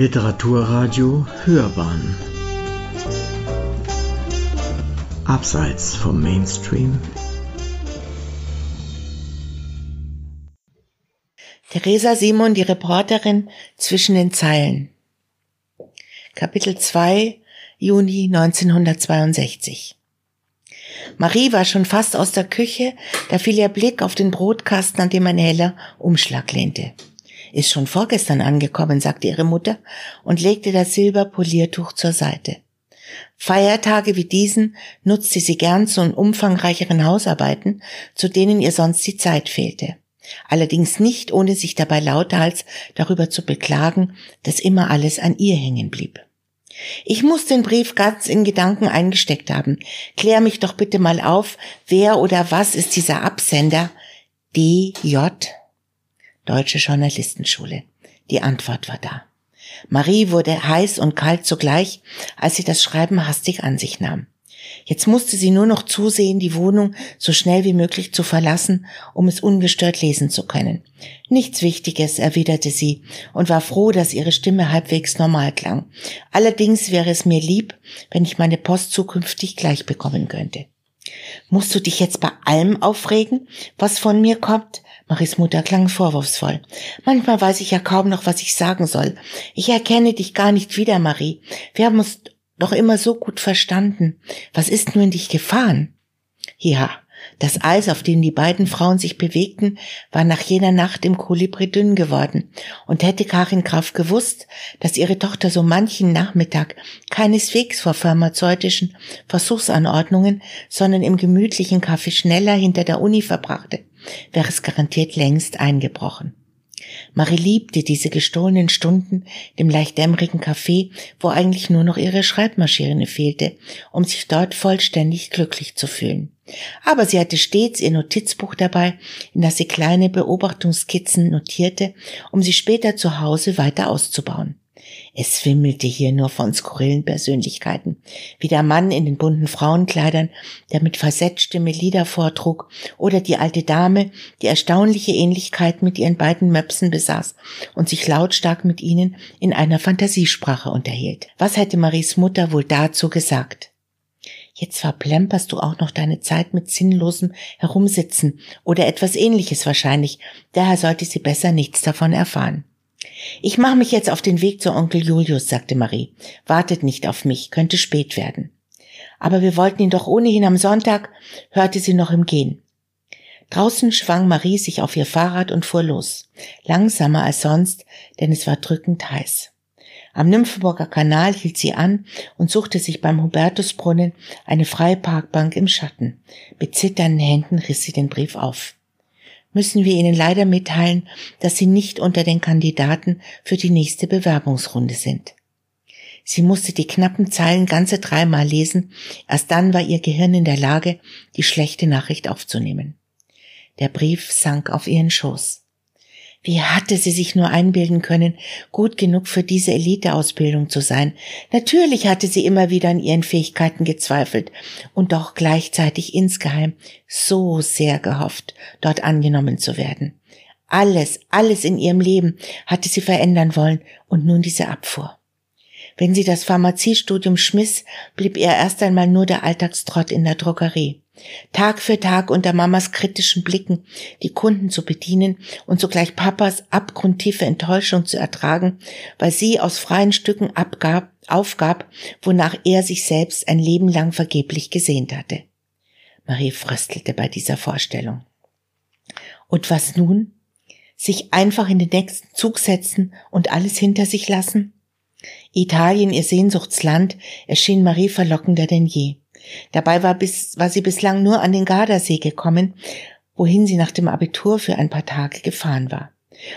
Literaturradio Hörbahn Abseits vom Mainstream Theresa Simon, die Reporterin zwischen den Zeilen. Kapitel 2, Juni 1962. Marie war schon fast aus der Küche, da fiel ihr Blick auf den Brotkasten, an dem ein heller Umschlag lehnte. Ist schon vorgestern angekommen, sagte ihre Mutter und legte das Silberpoliertuch zur Seite. Feiertage wie diesen nutzte sie gern zu umfangreicheren Hausarbeiten, zu denen ihr sonst die Zeit fehlte. Allerdings nicht, ohne sich dabei lauthals darüber zu beklagen, dass immer alles an ihr hängen blieb. Ich muss den Brief ganz in Gedanken eingesteckt haben. Klär mich doch bitte mal auf, wer oder was ist dieser Absender? DJ? Deutsche Journalistenschule. Die Antwort war da. Marie wurde heiß und kalt zugleich, als sie das Schreiben hastig an sich nahm. Jetzt musste sie nur noch zusehen, die Wohnung so schnell wie möglich zu verlassen, um es ungestört lesen zu können. Nichts Wichtiges, erwiderte sie und war froh, dass ihre Stimme halbwegs normal klang. Allerdings wäre es mir lieb, wenn ich meine Post zukünftig gleich bekommen könnte. Musst du dich jetzt bei allem aufregen, was von mir kommt? Maries Mutter klang vorwurfsvoll. Manchmal weiß ich ja kaum noch, was ich sagen soll. Ich erkenne dich gar nicht wieder, Marie. Wir haben uns doch immer so gut verstanden. Was ist nur in dich gefahren? Ja, das Eis, auf dem die beiden Frauen sich bewegten, war nach jener Nacht im Kolibri dünn geworden. Und hätte Karin Graf gewusst, dass ihre Tochter so manchen Nachmittag keineswegs vor pharmazeutischen Versuchsanordnungen, sondern im gemütlichen Kaffee schneller hinter der Uni verbrachte, wäre es garantiert längst eingebrochen. Marie liebte diese gestohlenen Stunden dem leicht dämmerigen Café, wo eigentlich nur noch ihre Schreibmaschine fehlte, um sich dort vollständig glücklich zu fühlen. Aber sie hatte stets ihr Notizbuch dabei, in das sie kleine Beobachtungskizzen notierte, um sie später zu Hause weiter auszubauen. Es wimmelte hier nur von skurrilen Persönlichkeiten, wie der Mann in den bunten Frauenkleidern, der mit Falsettstimme Lieder vortrug, oder die alte Dame, die erstaunliche Ähnlichkeit mit ihren beiden Möpsen besaß und sich lautstark mit ihnen in einer Fantasiesprache unterhielt. Was hätte Maries Mutter wohl dazu gesagt? Jetzt verplemperst du auch noch deine Zeit mit sinnlosem Herumsitzen oder etwas ähnliches wahrscheinlich, daher sollte sie besser nichts davon erfahren. Ich mache mich jetzt auf den Weg zu Onkel Julius, sagte Marie. Wartet nicht auf mich, könnte spät werden. Aber wir wollten ihn doch ohnehin am Sonntag, hörte sie noch im Gehen. Draußen schwang Marie sich auf ihr Fahrrad und fuhr los. Langsamer als sonst, denn es war drückend heiß. Am Nymphenburger Kanal hielt sie an und suchte sich beim Hubertusbrunnen eine freie Parkbank im Schatten. Mit zitternden Händen riss sie den Brief auf müssen wir Ihnen leider mitteilen, dass Sie nicht unter den Kandidaten für die nächste Bewerbungsrunde sind. Sie musste die knappen Zeilen ganze dreimal lesen, erst dann war ihr Gehirn in der Lage, die schlechte Nachricht aufzunehmen. Der Brief sank auf ihren Schoß. Wie hatte sie sich nur einbilden können, gut genug für diese Eliteausbildung zu sein? Natürlich hatte sie immer wieder an ihren Fähigkeiten gezweifelt und doch gleichzeitig insgeheim so sehr gehofft, dort angenommen zu werden. Alles, alles in ihrem Leben hatte sie verändern wollen und nun diese Abfuhr. Wenn sie das Pharmaziestudium schmiss, blieb ihr erst einmal nur der Alltagstrott in der Drogerie. Tag für Tag unter Mamas kritischen Blicken die Kunden zu bedienen und sogleich Papas abgrundtiefe Enttäuschung zu ertragen, weil sie aus freien Stücken abgab, aufgab, wonach er sich selbst ein Leben lang vergeblich gesehnt hatte. Marie fröstelte bei dieser Vorstellung. Und was nun? Sich einfach in den nächsten Zug setzen und alles hinter sich lassen? Italien, ihr Sehnsuchtsland, erschien Marie verlockender denn je. Dabei war, bis, war sie bislang nur an den Gardasee gekommen, wohin sie nach dem Abitur für ein paar Tage gefahren war.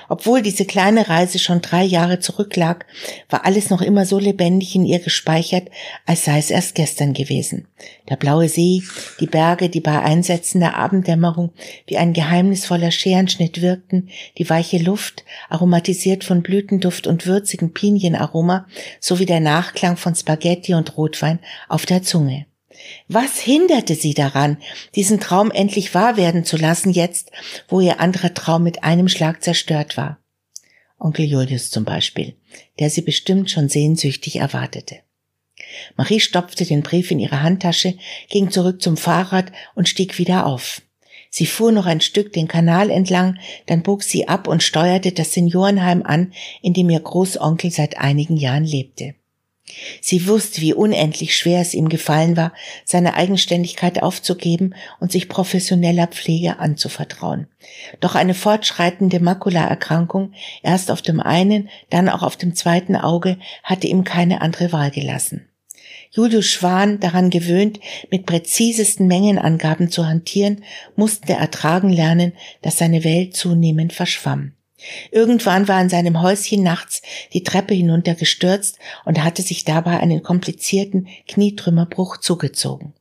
Obwohl diese kleine Reise schon drei Jahre zurücklag, war alles noch immer so lebendig in ihr gespeichert, als sei es erst gestern gewesen. Der blaue See, die Berge, die bei Einsätzen der Abenddämmerung wie ein geheimnisvoller Scherenschnitt wirkten, die weiche Luft, aromatisiert von Blütenduft und würzigen Pinienaroma, sowie der Nachklang von Spaghetti und Rotwein auf der Zunge. Was hinderte sie daran, diesen Traum endlich wahr werden zu lassen, jetzt, wo ihr anderer Traum mit einem Schlag zerstört war? Onkel Julius zum Beispiel, der sie bestimmt schon sehnsüchtig erwartete. Marie stopfte den Brief in ihre Handtasche, ging zurück zum Fahrrad und stieg wieder auf. Sie fuhr noch ein Stück den Kanal entlang, dann bog sie ab und steuerte das Seniorenheim an, in dem ihr Großonkel seit einigen Jahren lebte. Sie wusste, wie unendlich schwer es ihm gefallen war, seine Eigenständigkeit aufzugeben und sich professioneller Pflege anzuvertrauen. Doch eine fortschreitende Makulaerkrankung, erst auf dem einen, dann auch auf dem zweiten Auge, hatte ihm keine andere Wahl gelassen. Julius Schwan, daran gewöhnt, mit präzisesten Mengenangaben zu hantieren, musste ertragen lernen, dass seine Welt zunehmend verschwamm. Irgendwann war in seinem Häuschen nachts die Treppe hinuntergestürzt und hatte sich dabei einen komplizierten Knietrümmerbruch zugezogen.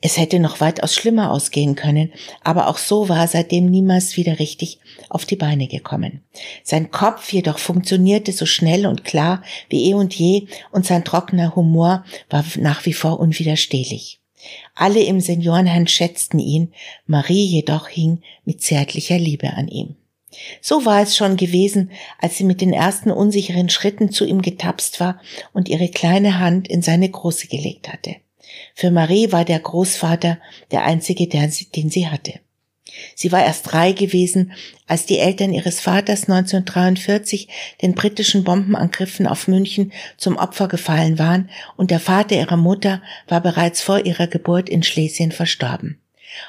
Es hätte noch weitaus schlimmer ausgehen können, aber auch so war er seitdem niemals wieder richtig auf die Beine gekommen. Sein Kopf jedoch funktionierte so schnell und klar wie eh und je und sein trockener Humor war nach wie vor unwiderstehlich. Alle im Seniorenheim schätzten ihn, Marie jedoch hing mit zärtlicher Liebe an ihm. So war es schon gewesen, als sie mit den ersten unsicheren Schritten zu ihm getapst war und ihre kleine Hand in seine große gelegt hatte. Für Marie war der Großvater der einzige, den sie hatte. Sie war erst drei gewesen, als die Eltern ihres Vaters 1943 den britischen Bombenangriffen auf München zum Opfer gefallen waren und der Vater ihrer Mutter war bereits vor ihrer Geburt in Schlesien verstorben.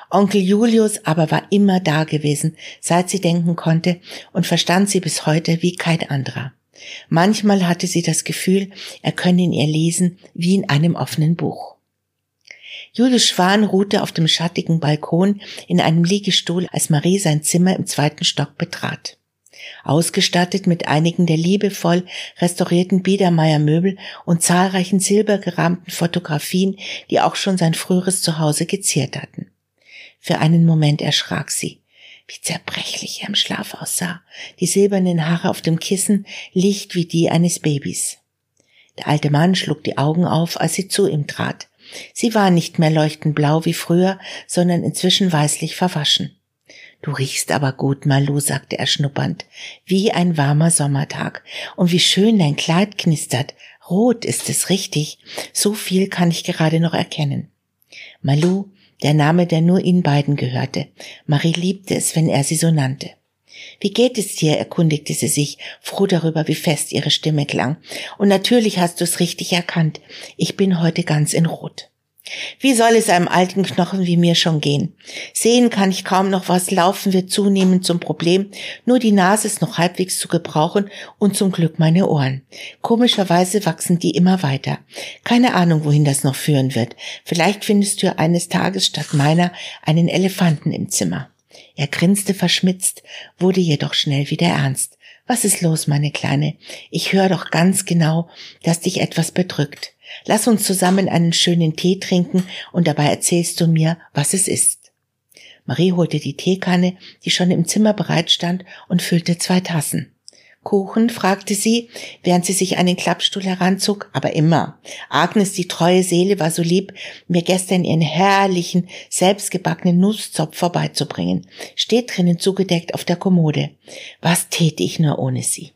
Onkel Julius aber war immer da gewesen, seit sie denken konnte und verstand sie bis heute wie kein anderer. Manchmal hatte sie das Gefühl, er könne in ihr lesen wie in einem offenen Buch. Julius Schwan ruhte auf dem schattigen Balkon in einem Liegestuhl, als Marie sein Zimmer im zweiten Stock betrat. Ausgestattet mit einigen der liebevoll restaurierten Biedermeier Möbel und zahlreichen silbergerahmten Fotografien, die auch schon sein früheres Zuhause geziert hatten. Für einen Moment erschrak sie, wie zerbrechlich er im Schlaf aussah, die silbernen Haare auf dem Kissen, licht wie die eines Babys. Der alte Mann schlug die Augen auf, als sie zu ihm trat. Sie war nicht mehr leuchtend blau wie früher, sondern inzwischen weißlich verwaschen. Du riechst aber gut, Malu, sagte er schnuppernd, wie ein warmer Sommertag. Und wie schön dein Kleid knistert. Rot ist es richtig. So viel kann ich gerade noch erkennen. Malu, der Name, der nur ihnen beiden gehörte. Marie liebte es, wenn er sie so nannte. Wie geht es dir? erkundigte sie sich, froh darüber, wie fest ihre Stimme klang. Und natürlich hast du es richtig erkannt. Ich bin heute ganz in Rot. Wie soll es einem alten Knochen wie mir schon gehen? Sehen kann ich kaum noch was, laufen wird zunehmend zum Problem, nur die Nase ist noch halbwegs zu gebrauchen und zum Glück meine Ohren. Komischerweise wachsen die immer weiter. Keine Ahnung, wohin das noch führen wird. Vielleicht findest du eines Tages statt meiner einen Elefanten im Zimmer. Er grinste verschmitzt, wurde jedoch schnell wieder ernst. Was ist los, meine Kleine? Ich höre doch ganz genau, dass dich etwas bedrückt. Lass uns zusammen einen schönen Tee trinken und dabei erzählst du mir, was es ist. Marie holte die Teekanne, die schon im Zimmer bereit stand, und füllte zwei Tassen. Kuchen? fragte sie, während sie sich einen Klappstuhl heranzog, aber immer. Agnes, die treue Seele, war so lieb, mir gestern ihren herrlichen, selbstgebackenen Nusszopf vorbeizubringen. Steht drinnen zugedeckt auf der Kommode. Was täte ich nur ohne sie?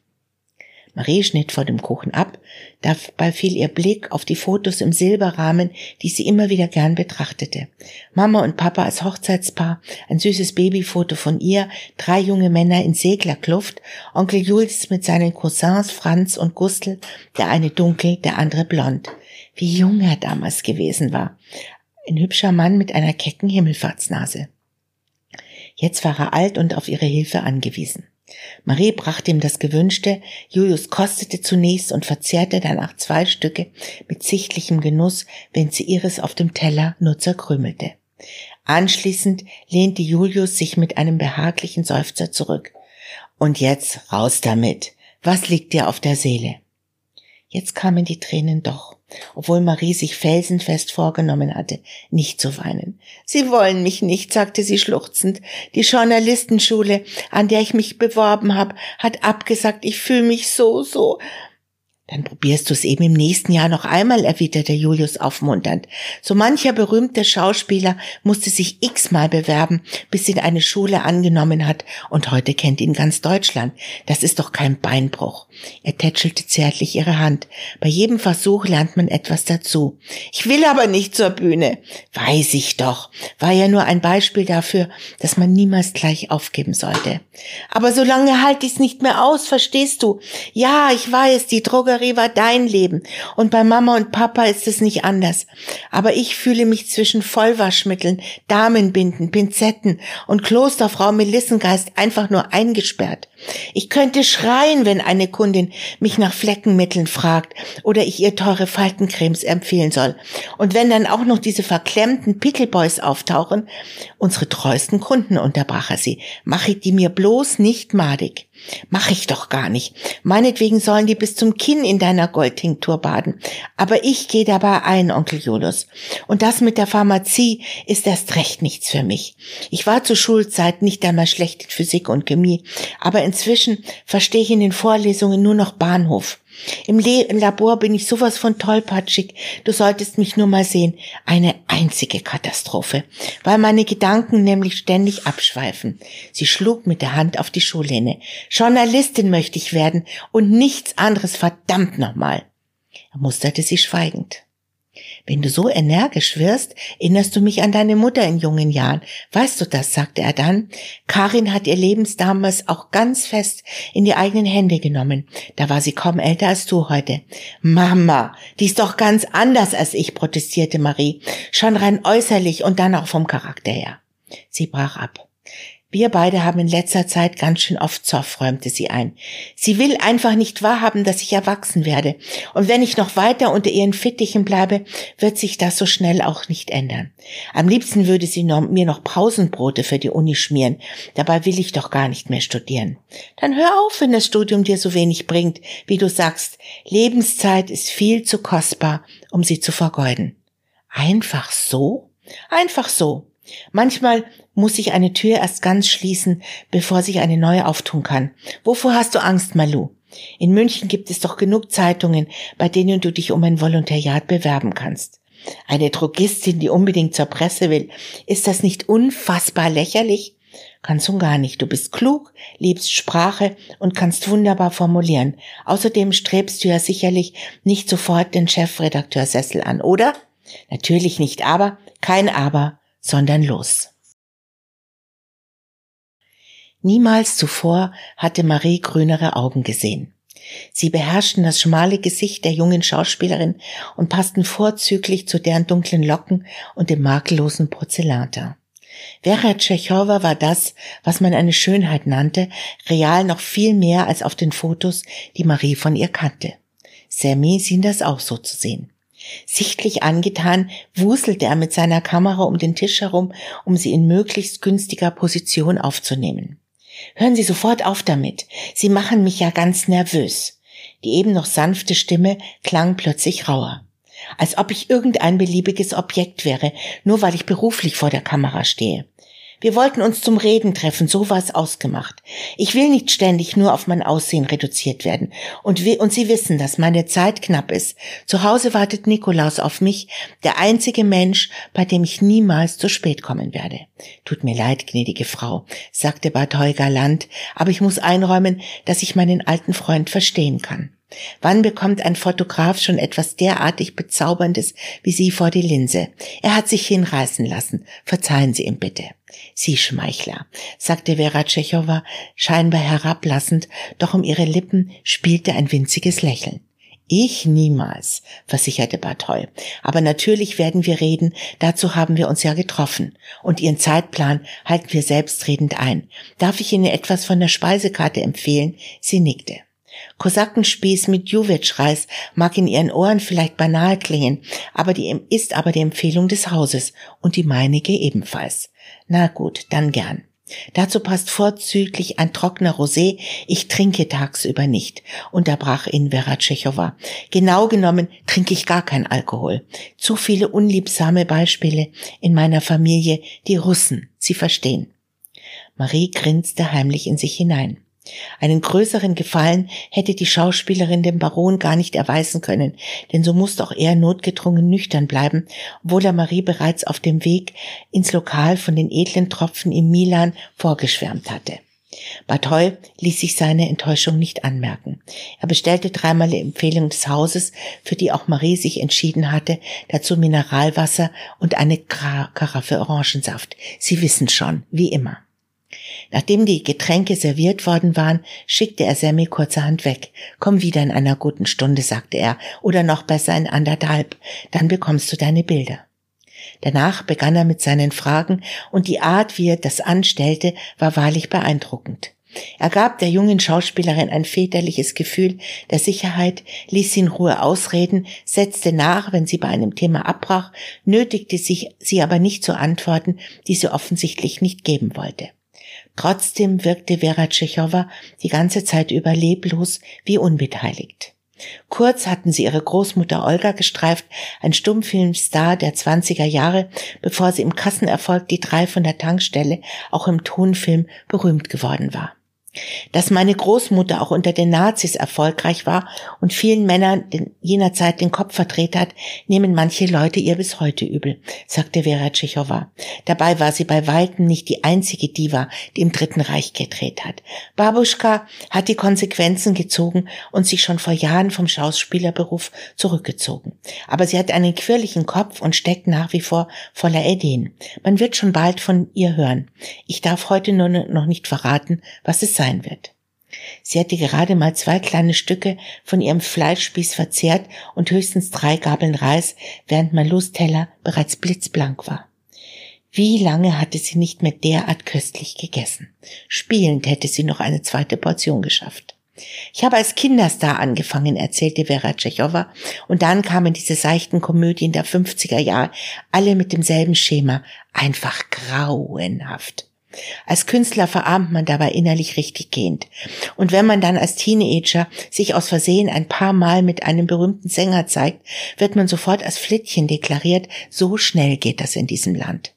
Marie schnitt vor dem Kuchen ab, dabei fiel ihr Blick auf die Fotos im Silberrahmen, die sie immer wieder gern betrachtete. Mama und Papa als Hochzeitspaar, ein süßes Babyfoto von ihr, drei junge Männer in Seglerkluft, Onkel Julius mit seinen Cousins Franz und Gustl, der eine dunkel, der andere blond. Wie jung er damals gewesen war. Ein hübscher Mann mit einer kecken Himmelfahrtsnase. Jetzt war er alt und auf ihre Hilfe angewiesen. Marie brachte ihm das Gewünschte, Julius kostete zunächst und verzehrte danach zwei Stücke mit sichtlichem Genuss, wenn sie ihres auf dem Teller nur zerkrümelte. Anschließend lehnte Julius sich mit einem behaglichen Seufzer zurück. Und jetzt raus damit. Was liegt dir auf der Seele? Jetzt kamen die Tränen doch obwohl Marie sich felsenfest vorgenommen hatte, nicht zu weinen. Sie wollen mich nicht, sagte sie schluchzend. Die Journalistenschule, an der ich mich beworben habe, hat abgesagt. Ich fühle mich so, so. Dann probierst du es eben im nächsten Jahr noch einmal, erwiderte Julius aufmunternd. So mancher berühmte Schauspieler musste sich x-mal bewerben, bis ihn eine Schule angenommen hat, und heute kennt ihn ganz Deutschland. Das ist doch kein Beinbruch. Er tätschelte zärtlich ihre Hand. Bei jedem Versuch lernt man etwas dazu. Ich will aber nicht zur Bühne. Weiß ich doch. War ja nur ein Beispiel dafür, dass man niemals gleich aufgeben sollte. Aber so lange halte ich's nicht mehr aus, verstehst du? Ja, ich weiß, die Droge Drogerie war dein Leben und bei Mama und Papa ist es nicht anders. Aber ich fühle mich zwischen Vollwaschmitteln, Damenbinden, Pinzetten und Klosterfrau Melissengeist einfach nur eingesperrt. Ich könnte schreien, wenn eine Kundin mich nach Fleckenmitteln fragt oder ich ihr teure Faltencremes empfehlen soll. Und wenn dann auch noch diese verklemmten Pickleboys auftauchen, unsere treuesten Kunden, unterbrach er sie, mache ich die mir bloß nicht madig. Mach ich doch gar nicht. Meinetwegen sollen die bis zum Kinn in deiner Goldtinktur baden. Aber ich gehe dabei ein, Onkel Julius. Und das mit der Pharmazie ist erst recht nichts für mich. Ich war zur Schulzeit nicht einmal schlecht in Physik und Chemie, aber inzwischen verstehe ich in den Vorlesungen nur noch Bahnhof. Im, Le Im Labor bin ich sowas von tollpatschig. Du solltest mich nur mal sehen. Eine einzige Katastrophe, weil meine Gedanken nämlich ständig abschweifen. Sie schlug mit der Hand auf die Schullehne. Journalistin möchte ich werden und nichts anderes, verdammt nochmal. Er musterte sie schweigend. Wenn du so energisch wirst, erinnerst du mich an deine Mutter in jungen Jahren. Weißt du das, sagte er dann. Karin hat ihr Lebens damals auch ganz fest in die eigenen Hände genommen. Da war sie kaum älter als du heute. Mama, die ist doch ganz anders als ich, protestierte Marie. Schon rein äußerlich und dann auch vom Charakter her. Sie brach ab. Wir beide haben in letzter Zeit ganz schön oft Zoff, räumte sie ein. Sie will einfach nicht wahrhaben, dass ich erwachsen werde. Und wenn ich noch weiter unter ihren Fittichen bleibe, wird sich das so schnell auch nicht ändern. Am liebsten würde sie mir noch Pausenbrote für die Uni schmieren. Dabei will ich doch gar nicht mehr studieren. Dann hör auf, wenn das Studium dir so wenig bringt. Wie du sagst, Lebenszeit ist viel zu kostbar, um sie zu vergeuden. Einfach so? Einfach so. Manchmal muss sich eine Tür erst ganz schließen, bevor sich eine neue auftun kann. Wovor hast du Angst, Malu? In München gibt es doch genug Zeitungen, bei denen du dich um ein Volontariat bewerben kannst. Eine Drogistin, die unbedingt zur Presse will, ist das nicht unfassbar lächerlich? Ganz und gar nicht. Du bist klug, liebst Sprache und kannst wunderbar formulieren. Außerdem strebst du ja sicherlich nicht sofort den Chefredakteursessel an, oder? Natürlich nicht, aber kein Aber, sondern los. Niemals zuvor hatte Marie grünere Augen gesehen. Sie beherrschten das schmale Gesicht der jungen Schauspielerin und passten vorzüglich zu deren dunklen Locken und dem makellosen Porzellanteint. Vera Tschechowa war das, was man eine Schönheit nannte, real noch viel mehr als auf den Fotos, die Marie von ihr kannte. Sammy schien das auch so zu sehen. Sichtlich angetan wuselte er mit seiner Kamera um den Tisch herum, um sie in möglichst günstiger Position aufzunehmen. Hören Sie sofort auf damit. Sie machen mich ja ganz nervös. Die eben noch sanfte Stimme klang plötzlich rauer. Als ob ich irgendein beliebiges Objekt wäre, nur weil ich beruflich vor der Kamera stehe. Wir wollten uns zum Reden treffen, so war es ausgemacht. Ich will nicht ständig nur auf mein Aussehen reduziert werden. Und, wir, und Sie wissen, dass meine Zeit knapp ist. Zu Hause wartet Nikolaus auf mich, der einzige Mensch, bei dem ich niemals zu spät kommen werde. Tut mir leid, gnädige Frau, sagte Bartol galant, aber ich muss einräumen, dass ich meinen alten Freund verstehen kann. Wann bekommt ein Fotograf schon etwas derartig Bezauberndes wie Sie vor die Linse? Er hat sich hinreißen lassen. Verzeihen Sie ihm bitte. Sie Schmeichler, sagte Vera Tschechowa scheinbar herablassend, doch um ihre Lippen spielte ein winziges Lächeln. Ich niemals, versicherte Bartol. Aber natürlich werden wir reden, dazu haben wir uns ja getroffen. Und Ihren Zeitplan halten wir selbstredend ein. Darf ich Ihnen etwas von der Speisekarte empfehlen? Sie nickte. Kosakenspieß mit Juwetschreis mag in ihren Ohren vielleicht banal klingen, aber die ist aber die Empfehlung des Hauses und die meinige ebenfalls. Na gut, dann gern. Dazu passt vorzüglich ein trockener Rosé. Ich trinke tagsüber nicht, unterbrach ihn Vera Tschechowa. Genau genommen trinke ich gar kein Alkohol. Zu viele unliebsame Beispiele in meiner Familie, die Russen, Sie verstehen. Marie grinste heimlich in sich hinein. Einen größeren Gefallen hätte die Schauspielerin dem Baron gar nicht erweisen können, denn so musste auch er notgedrungen nüchtern bleiben, obwohl er Marie bereits auf dem Weg ins Lokal von den edlen Tropfen im Milan vorgeschwärmt hatte. Bartoy ließ sich seine Enttäuschung nicht anmerken. Er bestellte dreimal die Empfehlung des Hauses, für die auch Marie sich entschieden hatte, dazu Mineralwasser und eine Karaffe Orangensaft. Sie wissen schon, wie immer. Nachdem die Getränke serviert worden waren, schickte er Sammy kurzerhand weg. Komm wieder in einer guten Stunde, sagte er, oder noch besser in anderthalb, dann bekommst du deine Bilder. Danach begann er mit seinen Fragen, und die Art, wie er das anstellte, war wahrlich beeindruckend. Er gab der jungen Schauspielerin ein väterliches Gefühl der Sicherheit, ließ sie in Ruhe ausreden, setzte nach, wenn sie bei einem Thema abbrach, nötigte sich, sie aber nicht zu antworten, die sie offensichtlich nicht geben wollte. Trotzdem wirkte Vera Tschechowa die ganze Zeit über leblos wie unbeteiligt. Kurz hatten sie ihre Großmutter Olga gestreift, ein Stummfilmstar der 20er Jahre, bevor sie im Kassenerfolg Die drei von der Tankstelle auch im Tonfilm berühmt geworden war. Dass meine Großmutter auch unter den Nazis erfolgreich war und vielen Männern jener Zeit den Kopf verdreht hat, nehmen manche Leute ihr bis heute übel, sagte Vera Tschechowa. Dabei war sie bei weitem nicht die einzige Diva, die im Dritten Reich gedreht hat. Babuschka hat die Konsequenzen gezogen und sich schon vor Jahren vom Schauspielerberuf zurückgezogen. Aber sie hat einen quirligen Kopf und steckt nach wie vor voller Ideen. Man wird schon bald von ihr hören. Ich darf heute nur noch nicht verraten, was es sein sein wird. Sie hatte gerade mal zwei kleine Stücke von ihrem Fleischspieß verzehrt und höchstens drei Gabeln Reis, während Malus Teller bereits blitzblank war. Wie lange hatte sie nicht mehr derart köstlich gegessen? Spielend hätte sie noch eine zweite Portion geschafft. Ich habe als Kinderstar angefangen, erzählte Vera Tschechowa, und dann kamen diese seichten Komödien der 50er Jahre, alle mit demselben Schema, einfach grauenhaft. Als Künstler verarmt man dabei innerlich richtig gehend. Und wenn man dann als Teenager sich aus Versehen ein paar Mal mit einem berühmten Sänger zeigt, wird man sofort als Flittchen deklariert, so schnell geht das in diesem Land.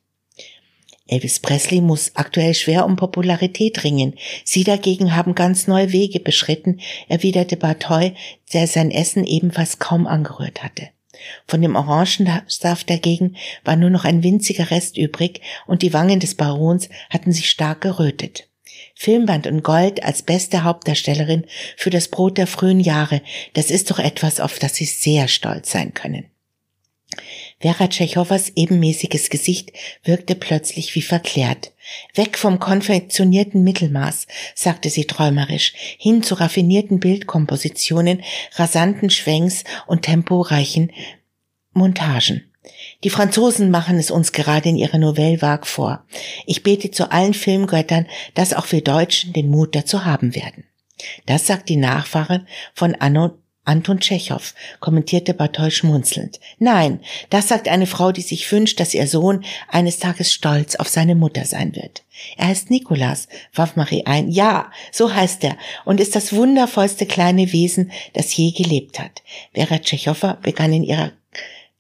Elvis Presley muss aktuell schwer um Popularität ringen. Sie dagegen haben ganz neue Wege beschritten, erwiderte Bartoy, der sein Essen ebenfalls kaum angerührt hatte. Von dem Orangensaft dagegen war nur noch ein winziger Rest übrig und die Wangen des Barons hatten sich stark gerötet. Filmband und Gold als beste Hauptdarstellerin für das Brot der frühen Jahre, das ist doch etwas, auf das Sie sehr stolz sein können. Vera Tschechowas ebenmäßiges Gesicht wirkte plötzlich wie verklärt. Weg vom konfektionierten Mittelmaß, sagte sie träumerisch, hin zu raffinierten Bildkompositionen, rasanten Schwenks und temporeichen Montagen. Die Franzosen machen es uns gerade in ihrer Nouvelle Vague vor. Ich bete zu allen Filmgöttern, dass auch wir Deutschen den Mut dazu haben werden. Das sagt die Nachfahrin von Anno Anton Tschechow, kommentierte Bartol schmunzelnd. Nein, das sagt eine Frau, die sich wünscht, dass ihr Sohn eines Tages stolz auf seine Mutter sein wird. Er heißt Nikolas, warf Marie ein. Ja, so heißt er und ist das wundervollste kleine Wesen, das je gelebt hat. Vera Tschechowa begann in ihrer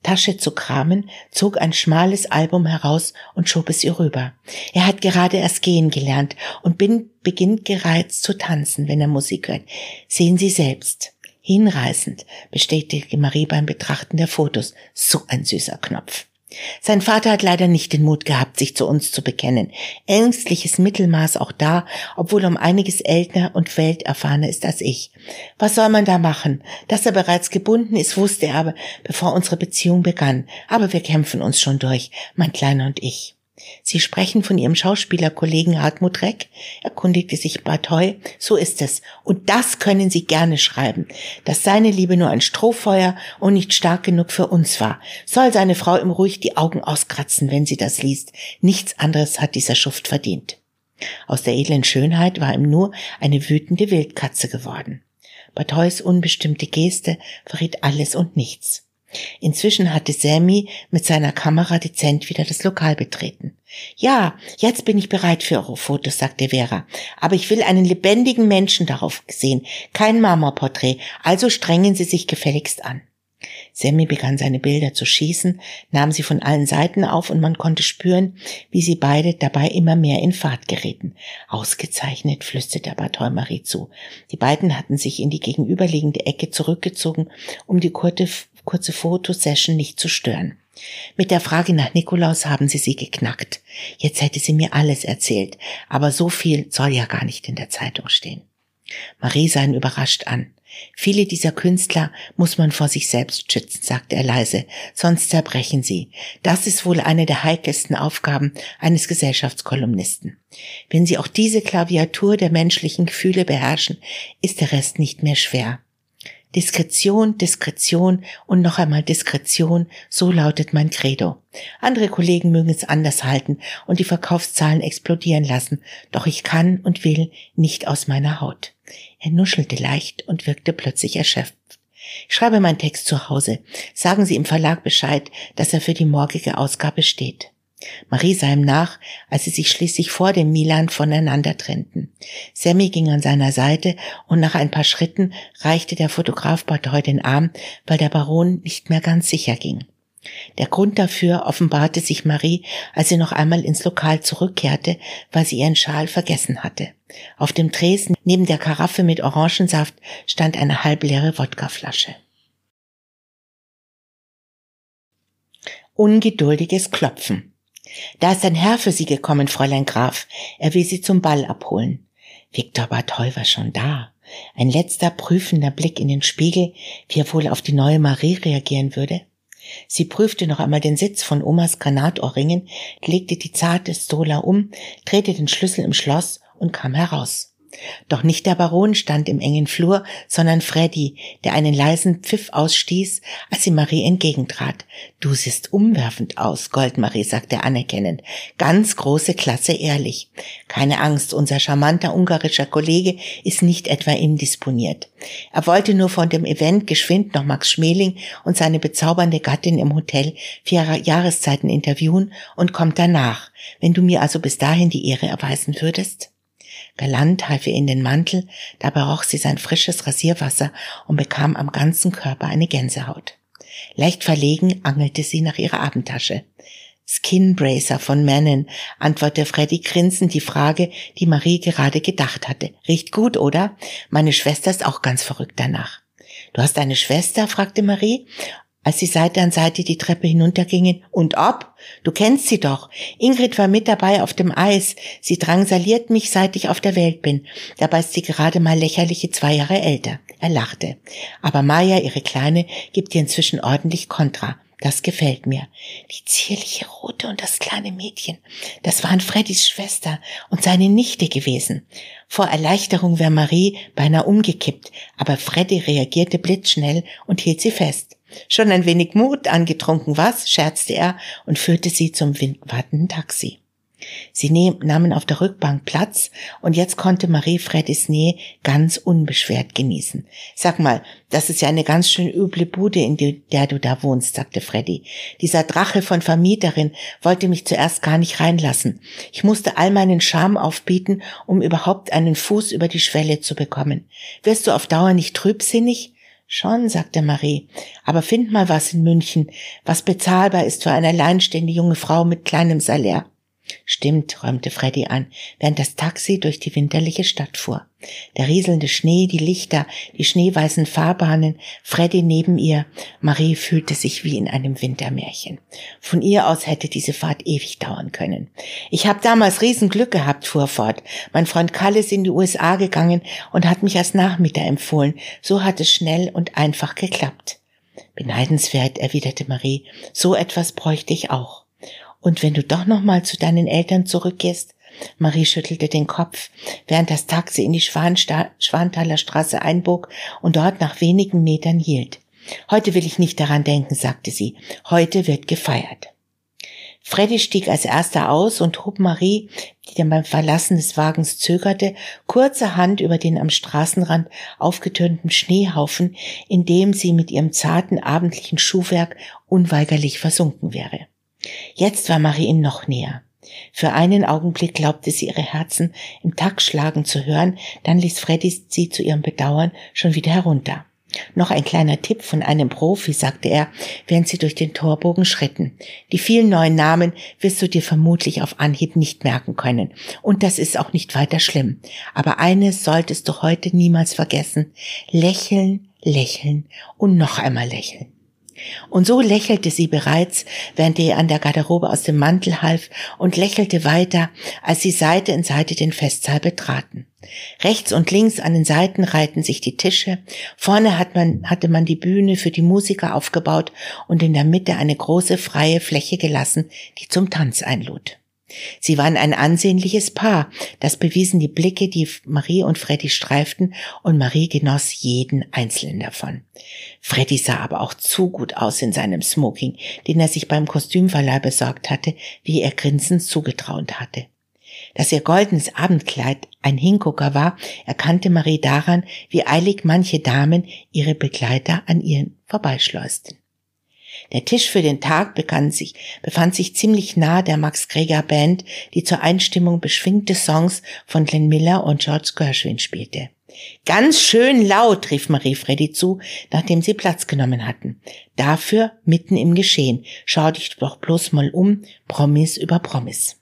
Tasche zu kramen, zog ein schmales Album heraus und schob es ihr rüber. Er hat gerade erst gehen gelernt und bin, beginnt gereizt zu tanzen, wenn er Musik hört. Sehen Sie selbst. Hinreißend, bestätigte Marie beim Betrachten der Fotos. So ein süßer Knopf. Sein Vater hat leider nicht den Mut gehabt, sich zu uns zu bekennen. Ängstliches Mittelmaß auch da, obwohl er um einiges älter und welterfahrener ist als ich. Was soll man da machen? Dass er bereits gebunden ist, wusste er aber, bevor unsere Beziehung begann. Aber wir kämpfen uns schon durch, mein Kleiner und ich. Sie sprechen von Ihrem Schauspielerkollegen Hartmut Reck, erkundigte sich Bartoy. So ist es. Und das können Sie gerne schreiben, dass seine Liebe nur ein Strohfeuer und nicht stark genug für uns war. Soll seine Frau ihm ruhig die Augen auskratzen, wenn sie das liest. Nichts anderes hat dieser Schuft verdient. Aus der edlen Schönheit war ihm nur eine wütende Wildkatze geworden. Bartoys unbestimmte Geste verriet alles und nichts. Inzwischen hatte Sammy mit seiner Kamera dezent wieder das Lokal betreten. Ja, jetzt bin ich bereit für eure Fotos, sagte Vera. Aber ich will einen lebendigen Menschen darauf sehen, kein Marmorporträt, also strengen Sie sich gefälligst an. Sammy begann seine Bilder zu schießen, nahm sie von allen Seiten auf und man konnte spüren, wie sie beide dabei immer mehr in Fahrt gerieten. Ausgezeichnet, flüsterte Bartol Marie zu. Die beiden hatten sich in die gegenüberliegende Ecke zurückgezogen, um die kurze, kurze Fotosession nicht zu stören. Mit der Frage nach Nikolaus haben sie sie geknackt. Jetzt hätte sie mir alles erzählt, aber so viel soll ja gar nicht in der Zeitung stehen. Marie sah ihn überrascht an. Viele dieser Künstler muss man vor sich selbst schützen, sagte er leise, sonst zerbrechen sie. Das ist wohl eine der heikelsten Aufgaben eines Gesellschaftskolumnisten. Wenn sie auch diese Klaviatur der menschlichen Gefühle beherrschen, ist der Rest nicht mehr schwer. Diskretion, Diskretion und noch einmal Diskretion, so lautet mein Credo. Andere Kollegen mögen es anders halten und die Verkaufszahlen explodieren lassen, doch ich kann und will nicht aus meiner Haut. Er nuschelte leicht und wirkte plötzlich erschöpft. Ich schreibe meinen Text zu Hause. Sagen Sie im Verlag Bescheid, dass er für die morgige Ausgabe steht. Marie sah ihm nach, als sie sich schließlich vor dem Milan voneinander trennten. Sammy ging an seiner Seite und nach ein paar Schritten reichte der Fotograf Bartoy den Arm, weil der Baron nicht mehr ganz sicher ging. Der Grund dafür offenbarte sich Marie, als sie noch einmal ins Lokal zurückkehrte, weil sie ihren Schal vergessen hatte. Auf dem Tresen neben der Karaffe mit Orangensaft stand eine halbleere Wodkaflasche. Ungeduldiges Klopfen. Da ist ein Herr für Sie gekommen, Fräulein Graf. Er will Sie zum Ball abholen. Viktor Bartoy war schon da. Ein letzter prüfender Blick in den Spiegel, wie er wohl auf die neue Marie reagieren würde. Sie prüfte noch einmal den Sitz von Omas Granatohrringen, legte die zarte Stola um, drehte den Schlüssel im Schloss und kam heraus. Doch nicht der Baron stand im engen Flur, sondern Freddy, der einen leisen Pfiff ausstieß, als sie Marie entgegentrat. Du siehst umwerfend aus, Goldmarie, sagte er anerkennend. Ganz große Klasse, ehrlich. Keine Angst, unser charmanter ungarischer Kollege ist nicht etwa indisponiert. Er wollte nur von dem Event geschwind noch Max Schmeling und seine bezaubernde Gattin im Hotel für Jahreszeiten interviewen und kommt danach. Wenn du mir also bis dahin die Ehre erweisen würdest? Galant half ihr in den Mantel, dabei roch sie sein frisches Rasierwasser und bekam am ganzen Körper eine Gänsehaut. Leicht verlegen angelte sie nach ihrer Abendtasche. Skinbracer von Manon, antwortete Freddy grinsend die Frage, die Marie gerade gedacht hatte. Riecht gut, oder? Meine Schwester ist auch ganz verrückt danach. Du hast eine Schwester? fragte Marie als sie Seite an Seite die Treppe hinuntergingen. Und ob? Du kennst sie doch. Ingrid war mit dabei auf dem Eis. Sie drangsaliert mich, seit ich auf der Welt bin. Dabei ist sie gerade mal lächerliche zwei Jahre älter. Er lachte. Aber Maya, ihre Kleine, gibt ihr inzwischen ordentlich Kontra. Das gefällt mir. Die zierliche Rote und das kleine Mädchen. Das waren Freddys Schwester und seine Nichte gewesen. Vor Erleichterung wäre Marie beinahe umgekippt, aber Freddy reagierte blitzschnell und hielt sie fest. Schon ein wenig Mut angetrunken, was? scherzte er und führte sie zum wartenden Taxi. Sie nahmen auf der Rückbank Platz und jetzt konnte Marie Freddys Nähe ganz unbeschwert genießen. Sag mal, das ist ja eine ganz schön üble Bude, in der du da wohnst, sagte Freddy. Dieser Drache von Vermieterin wollte mich zuerst gar nicht reinlassen. Ich musste all meinen Charme aufbieten, um überhaupt einen Fuß über die Schwelle zu bekommen. Wirst du auf Dauer nicht trübsinnig? Schon, sagte Marie, aber find mal was in München, was bezahlbar ist für eine alleinstehende junge Frau mit kleinem Salär. Stimmt, räumte Freddy an, während das Taxi durch die winterliche Stadt fuhr. Der rieselnde Schnee, die Lichter, die schneeweißen Fahrbahnen, Freddy neben ihr. Marie fühlte sich wie in einem Wintermärchen. Von ihr aus hätte diese Fahrt ewig dauern können. Ich habe damals Riesenglück gehabt, fuhr fort. Mein Freund Kalle ist in die USA gegangen und hat mich als Nachmieter empfohlen. So hat es schnell und einfach geklappt. Beneidenswert, erwiderte Marie. So etwas bräuchte ich auch. Und wenn du doch noch mal zu deinen Eltern zurückgehst? Marie schüttelte den Kopf, während das Taxi in die Schwansta Schwanthaler Straße einbog und dort nach wenigen Metern hielt. Heute will ich nicht daran denken, sagte sie. Heute wird gefeiert. Freddy stieg als erster aus und hob Marie, die dann beim Verlassen des Wagens zögerte, kurzerhand über den am Straßenrand aufgetürmten Schneehaufen, in dem sie mit ihrem zarten abendlichen Schuhwerk unweigerlich versunken wäre. Jetzt war Marie ihm noch näher. Für einen Augenblick glaubte sie ihre Herzen im Takt schlagen zu hören, dann ließ Freddy sie zu ihrem Bedauern schon wieder herunter. Noch ein kleiner Tipp von einem Profi, sagte er, während sie durch den Torbogen schritten. Die vielen neuen Namen wirst du dir vermutlich auf Anhieb nicht merken können. Und das ist auch nicht weiter schlimm. Aber eines solltest du heute niemals vergessen. Lächeln, lächeln und noch einmal lächeln. Und so lächelte sie bereits, während er an der Garderobe aus dem Mantel half und lächelte weiter, als sie Seite in Seite den Festsaal betraten. Rechts und links an den Seiten reihten sich die Tische, vorne hat man, hatte man die Bühne für die Musiker aufgebaut und in der Mitte eine große freie Fläche gelassen, die zum Tanz einlud. Sie waren ein ansehnliches Paar, das bewiesen die Blicke, die Marie und Freddy streiften, und Marie genoss jeden einzelnen davon. Freddy sah aber auch zu gut aus in seinem Smoking, den er sich beim Kostümverleih besorgt hatte, wie er grinsend zugetraut hatte. Dass ihr goldenes Abendkleid ein Hingucker war, erkannte Marie daran, wie eilig manche Damen ihre Begleiter an ihren vorbeischleusten. Der Tisch für den Tag begann sich, befand sich ziemlich nah der Max Greger Band, die zur Einstimmung beschwingte Songs von Glenn Miller und George Gershwin spielte. Ganz schön laut, rief Marie Freddy zu, nachdem sie Platz genommen hatten. Dafür mitten im Geschehen. Schau dich doch bloß mal um, Promis über Promis.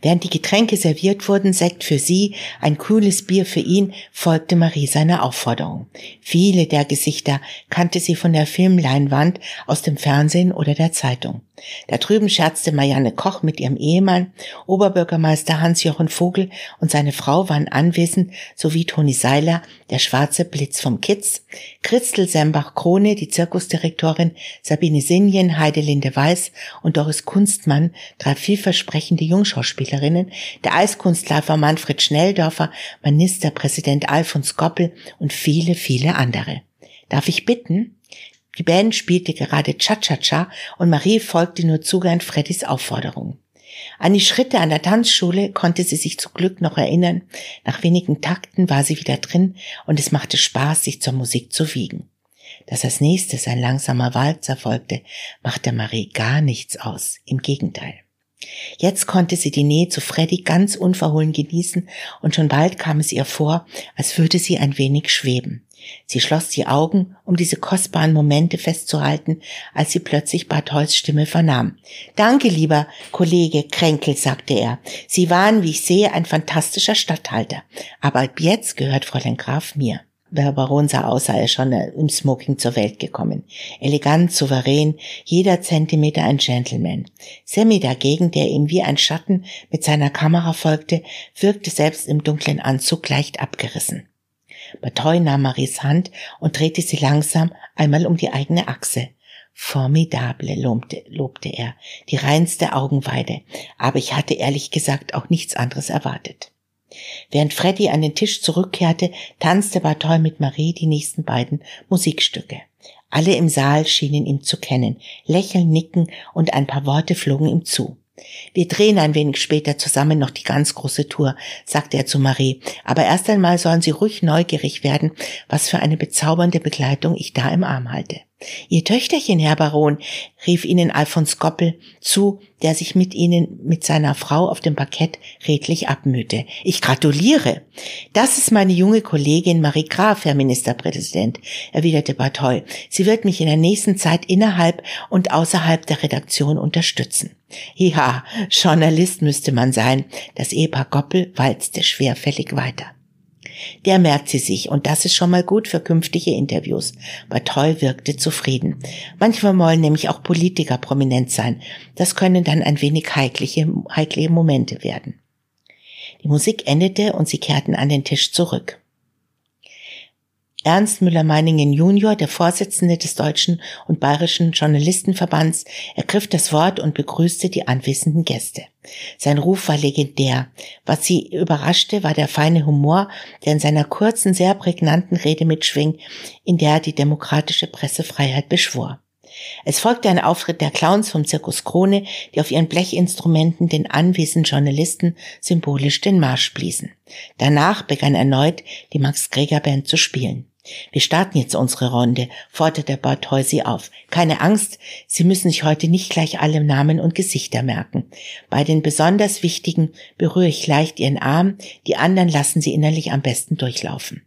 Während die Getränke serviert wurden, Sekt für sie, ein kühles Bier für ihn, folgte Marie seiner Aufforderung. Viele der Gesichter kannte sie von der Filmleinwand, aus dem Fernsehen oder der Zeitung. Da drüben scherzte Marianne Koch mit ihrem Ehemann, Oberbürgermeister Hans-Jochen Vogel und seine Frau waren anwesend, sowie Toni Seiler, der schwarze Blitz vom Kitz, Christel Sembach-Krone, die Zirkusdirektorin, Sabine Sinjen, Heidelinde Weiß und Doris Kunstmann, drei vielversprechende Jungschauspielerinnen, der Eiskunstläufer Manfred Schnelldorfer, Ministerpräsident Alfons Goppel und viele, viele andere. Darf ich bitten? Die Band spielte gerade Cha-Cha-Cha und Marie folgte nur zugern Freddys Aufforderung. An die Schritte an der Tanzschule konnte sie sich zum Glück noch erinnern. Nach wenigen Takten war sie wieder drin und es machte Spaß, sich zur Musik zu wiegen. Dass als nächstes ein langsamer Walzer folgte, machte Marie gar nichts aus. Im Gegenteil. Jetzt konnte sie die Nähe zu Freddy ganz unverhohlen genießen und schon bald kam es ihr vor, als würde sie ein wenig schweben. Sie schloss die Augen, um diese kostbaren Momente festzuhalten, als sie plötzlich Bartholds Stimme vernahm. Danke, lieber Kollege Kränkel, sagte er. Sie waren, wie ich sehe, ein fantastischer Statthalter. Aber ab jetzt gehört Fräulein Graf mir. Der Baron sah aus, sei er schon im Smoking zur Welt gekommen. Elegant, souverän, jeder Zentimeter ein Gentleman. Sammy dagegen, der ihm wie ein Schatten mit seiner Kamera folgte, wirkte selbst im dunklen Anzug leicht abgerissen. Batoy nahm Maries Hand und drehte sie langsam einmal um die eigene Achse. Formidable, lobte, lobte er, die reinste Augenweide, aber ich hatte ehrlich gesagt auch nichts anderes erwartet. Während Freddy an den Tisch zurückkehrte, tanzte Batoy mit Marie die nächsten beiden Musikstücke. Alle im Saal schienen ihn zu kennen, lächeln, nicken und ein paar Worte flogen ihm zu. Wir drehen ein wenig später zusammen noch die ganz große Tour, sagte er zu Marie. Aber erst einmal sollen Sie ruhig neugierig werden, was für eine bezaubernde Begleitung ich da im Arm halte. Ihr Töchterchen, Herr Baron, rief ihnen Alfons Goppel zu, der sich mit ihnen, mit seiner Frau auf dem Parkett redlich abmühte. Ich gratuliere. Das ist meine junge Kollegin Marie Graf, Herr Ministerpräsident, erwiderte Barthol. Sie wird mich in der nächsten Zeit innerhalb und außerhalb der Redaktion unterstützen. Ja, Journalist müsste man sein. Das Ehepaar Goppel walzte schwerfällig weiter. Der merkt sie sich und das ist schon mal gut für künftige Interviews. Bartoy wirkte zufrieden. Manchmal wollen nämlich auch Politiker prominent sein. Das können dann ein wenig heikliche, heikle Momente werden. Die Musik endete und sie kehrten an den Tisch zurück. Ernst Müller-Meiningen Junior, der Vorsitzende des Deutschen und Bayerischen Journalistenverbands, ergriff das Wort und begrüßte die anwesenden Gäste. Sein Ruf war legendär. Was sie überraschte, war der feine Humor, der in seiner kurzen, sehr prägnanten Rede mitschwing, in der er die demokratische Pressefreiheit beschwor. Es folgte ein Auftritt der Clowns vom Zirkus Krone, die auf ihren Blechinstrumenten den anwesenden Journalisten symbolisch den Marsch bliesen. Danach begann erneut die Max Greger Band zu spielen. Wir starten jetzt unsere Runde, forderte Barthol sie auf. Keine Angst, Sie müssen sich heute nicht gleich alle Namen und Gesichter merken. Bei den besonders wichtigen berühre ich leicht Ihren Arm, die anderen lassen Sie innerlich am besten durchlaufen.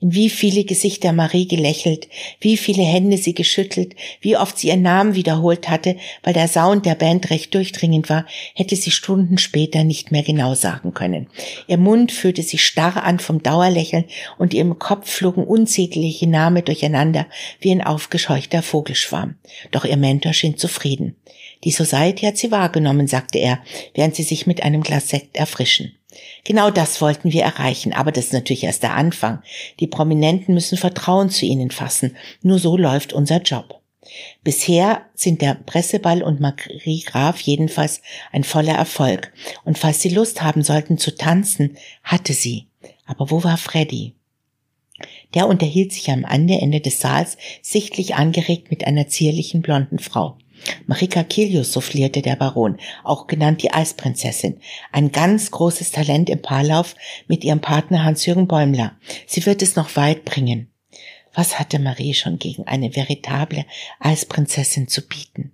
In wie viele Gesichter Marie gelächelt, wie viele Hände sie geschüttelt, wie oft sie ihren Namen wiederholt hatte, weil der Sound der Band recht durchdringend war, hätte sie Stunden später nicht mehr genau sagen können. Ihr Mund fühlte sich starr an vom Dauerlächeln und ihrem Kopf flogen unzählige Namen durcheinander wie ein aufgescheuchter Vogelschwarm. Doch ihr Mentor schien zufrieden. Die Society hat sie wahrgenommen, sagte er, während sie sich mit einem Glas Sekt erfrischen. Genau das wollten wir erreichen, aber das ist natürlich erst der Anfang. Die Prominenten müssen Vertrauen zu ihnen fassen. Nur so läuft unser Job. Bisher sind der Presseball und Marie Graf jedenfalls ein voller Erfolg. Und falls Sie Lust haben sollten zu tanzen, hatte sie. Aber wo war Freddy? Der unterhielt sich am Ende des Saals sichtlich angeregt mit einer zierlichen blonden Frau. Marika Kilius soufflierte der Baron, auch genannt die Eisprinzessin. Ein ganz großes Talent im Paarlauf mit ihrem Partner Hans-Jürgen Bäumler. Sie wird es noch weit bringen. Was hatte Marie schon gegen eine veritable Eisprinzessin zu bieten?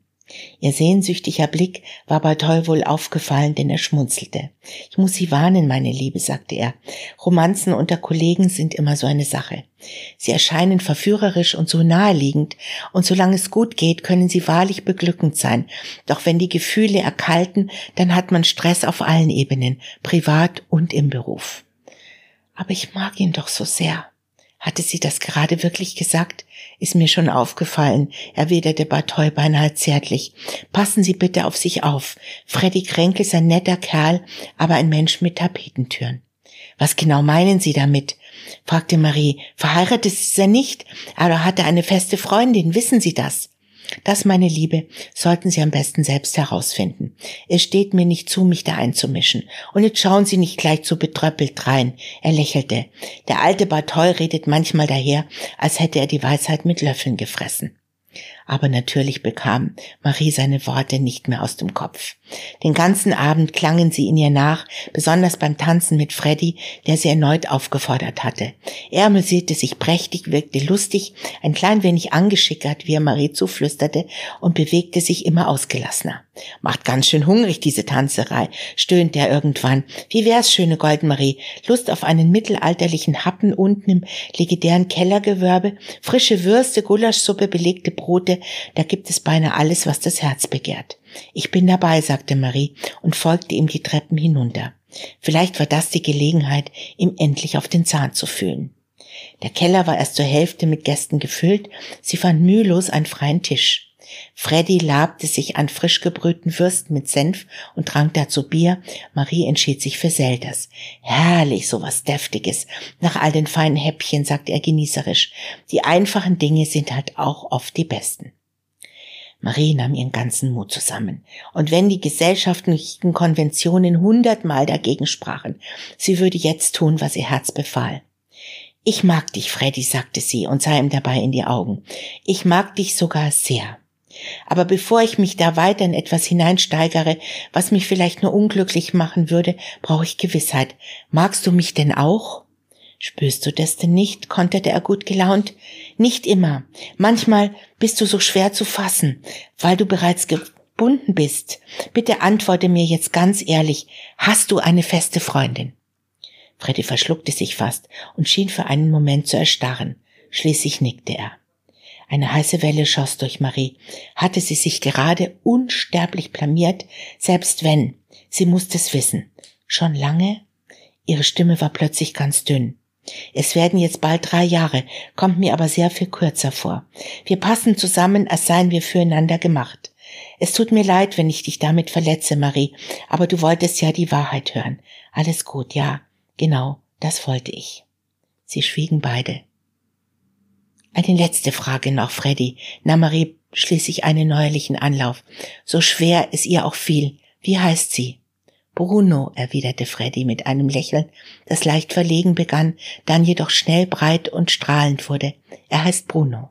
Ihr sehnsüchtiger Blick war bei Toll wohl aufgefallen, denn er schmunzelte. Ich muss Sie warnen, meine Liebe, sagte er. Romanzen unter Kollegen sind immer so eine Sache. Sie erscheinen verführerisch und so naheliegend, und solange es gut geht, können sie wahrlich beglückend sein. Doch wenn die Gefühle erkalten, dann hat man Stress auf allen Ebenen, privat und im Beruf. Aber ich mag ihn doch so sehr. Hatte sie das gerade wirklich gesagt? Ist mir schon aufgefallen, erwiderte Bartoy beinahe zärtlich. Passen Sie bitte auf sich auf. Freddy Kränkel ist ein netter Kerl, aber ein Mensch mit Tapetentüren. Was genau meinen Sie damit? fragte Marie. Verheiratet ist er nicht, aber hatte eine feste Freundin, wissen Sie das? Das, meine Liebe, sollten Sie am besten selbst herausfinden. Es steht mir nicht zu, mich da einzumischen. Und jetzt schauen Sie nicht gleich so betröppelt rein. Er lächelte. Der alte Bartol redet manchmal daher, als hätte er die Weisheit mit Löffeln gefressen aber natürlich bekam Marie seine Worte nicht mehr aus dem Kopf. Den ganzen Abend klangen sie in ihr nach, besonders beim Tanzen mit Freddy, der sie erneut aufgefordert hatte. Er amüsierte sich prächtig, wirkte lustig, ein klein wenig angeschickert, wie er Marie zuflüsterte, und bewegte sich immer ausgelassener. Macht ganz schön hungrig, diese Tanzerei, stöhnte er irgendwann. Wie wär's, schöne Goldmarie? Lust auf einen mittelalterlichen Happen unten im legendären Kellergewölbe? Frische Würste, Gulaschsuppe, belegte Brote, da gibt es beinahe alles, was das Herz begehrt. Ich bin dabei, sagte Marie und folgte ihm die Treppen hinunter. Vielleicht war das die Gelegenheit, ihm endlich auf den Zahn zu fühlen. Der Keller war erst zur Hälfte mit Gästen gefüllt, sie fand mühelos einen freien Tisch. Freddy labte sich an frisch gebrühten Würsten mit Senf und trank dazu Bier. Marie entschied sich für Selders. Herrlich, sowas Deftiges. Nach all den feinen Häppchen, sagte er genießerisch. Die einfachen Dinge sind halt auch oft die besten. Marie nahm ihren ganzen Mut zusammen. Und wenn die gesellschaftlichen Konventionen hundertmal dagegen sprachen, sie würde jetzt tun, was ihr Herz befahl. Ich mag dich, Freddy, sagte sie und sah ihm dabei in die Augen. Ich mag dich sogar sehr. Aber bevor ich mich da weiter in etwas hineinsteigere, was mich vielleicht nur unglücklich machen würde, brauche ich Gewissheit. Magst du mich denn auch? Spürst du das denn nicht? konterte er gut gelaunt. Nicht immer. Manchmal bist du so schwer zu fassen, weil du bereits gebunden bist. Bitte antworte mir jetzt ganz ehrlich. Hast du eine feste Freundin? Freddy verschluckte sich fast und schien für einen Moment zu erstarren. Schließlich nickte er. Eine heiße Welle schoss durch Marie. Hatte sie sich gerade unsterblich blamiert, selbst wenn, sie musste es wissen. Schon lange? Ihre Stimme war plötzlich ganz dünn. Es werden jetzt bald drei Jahre, kommt mir aber sehr viel kürzer vor. Wir passen zusammen, als seien wir füreinander gemacht. Es tut mir leid, wenn ich dich damit verletze, Marie, aber du wolltest ja die Wahrheit hören. Alles gut, ja, genau, das wollte ich. Sie schwiegen beide. Eine letzte Frage noch, Freddy, nahm Marie schließlich einen neuerlichen Anlauf. So schwer es ihr auch fiel. Wie heißt sie? Bruno, erwiderte Freddy mit einem Lächeln, das leicht verlegen begann, dann jedoch schnell breit und strahlend wurde. Er heißt Bruno.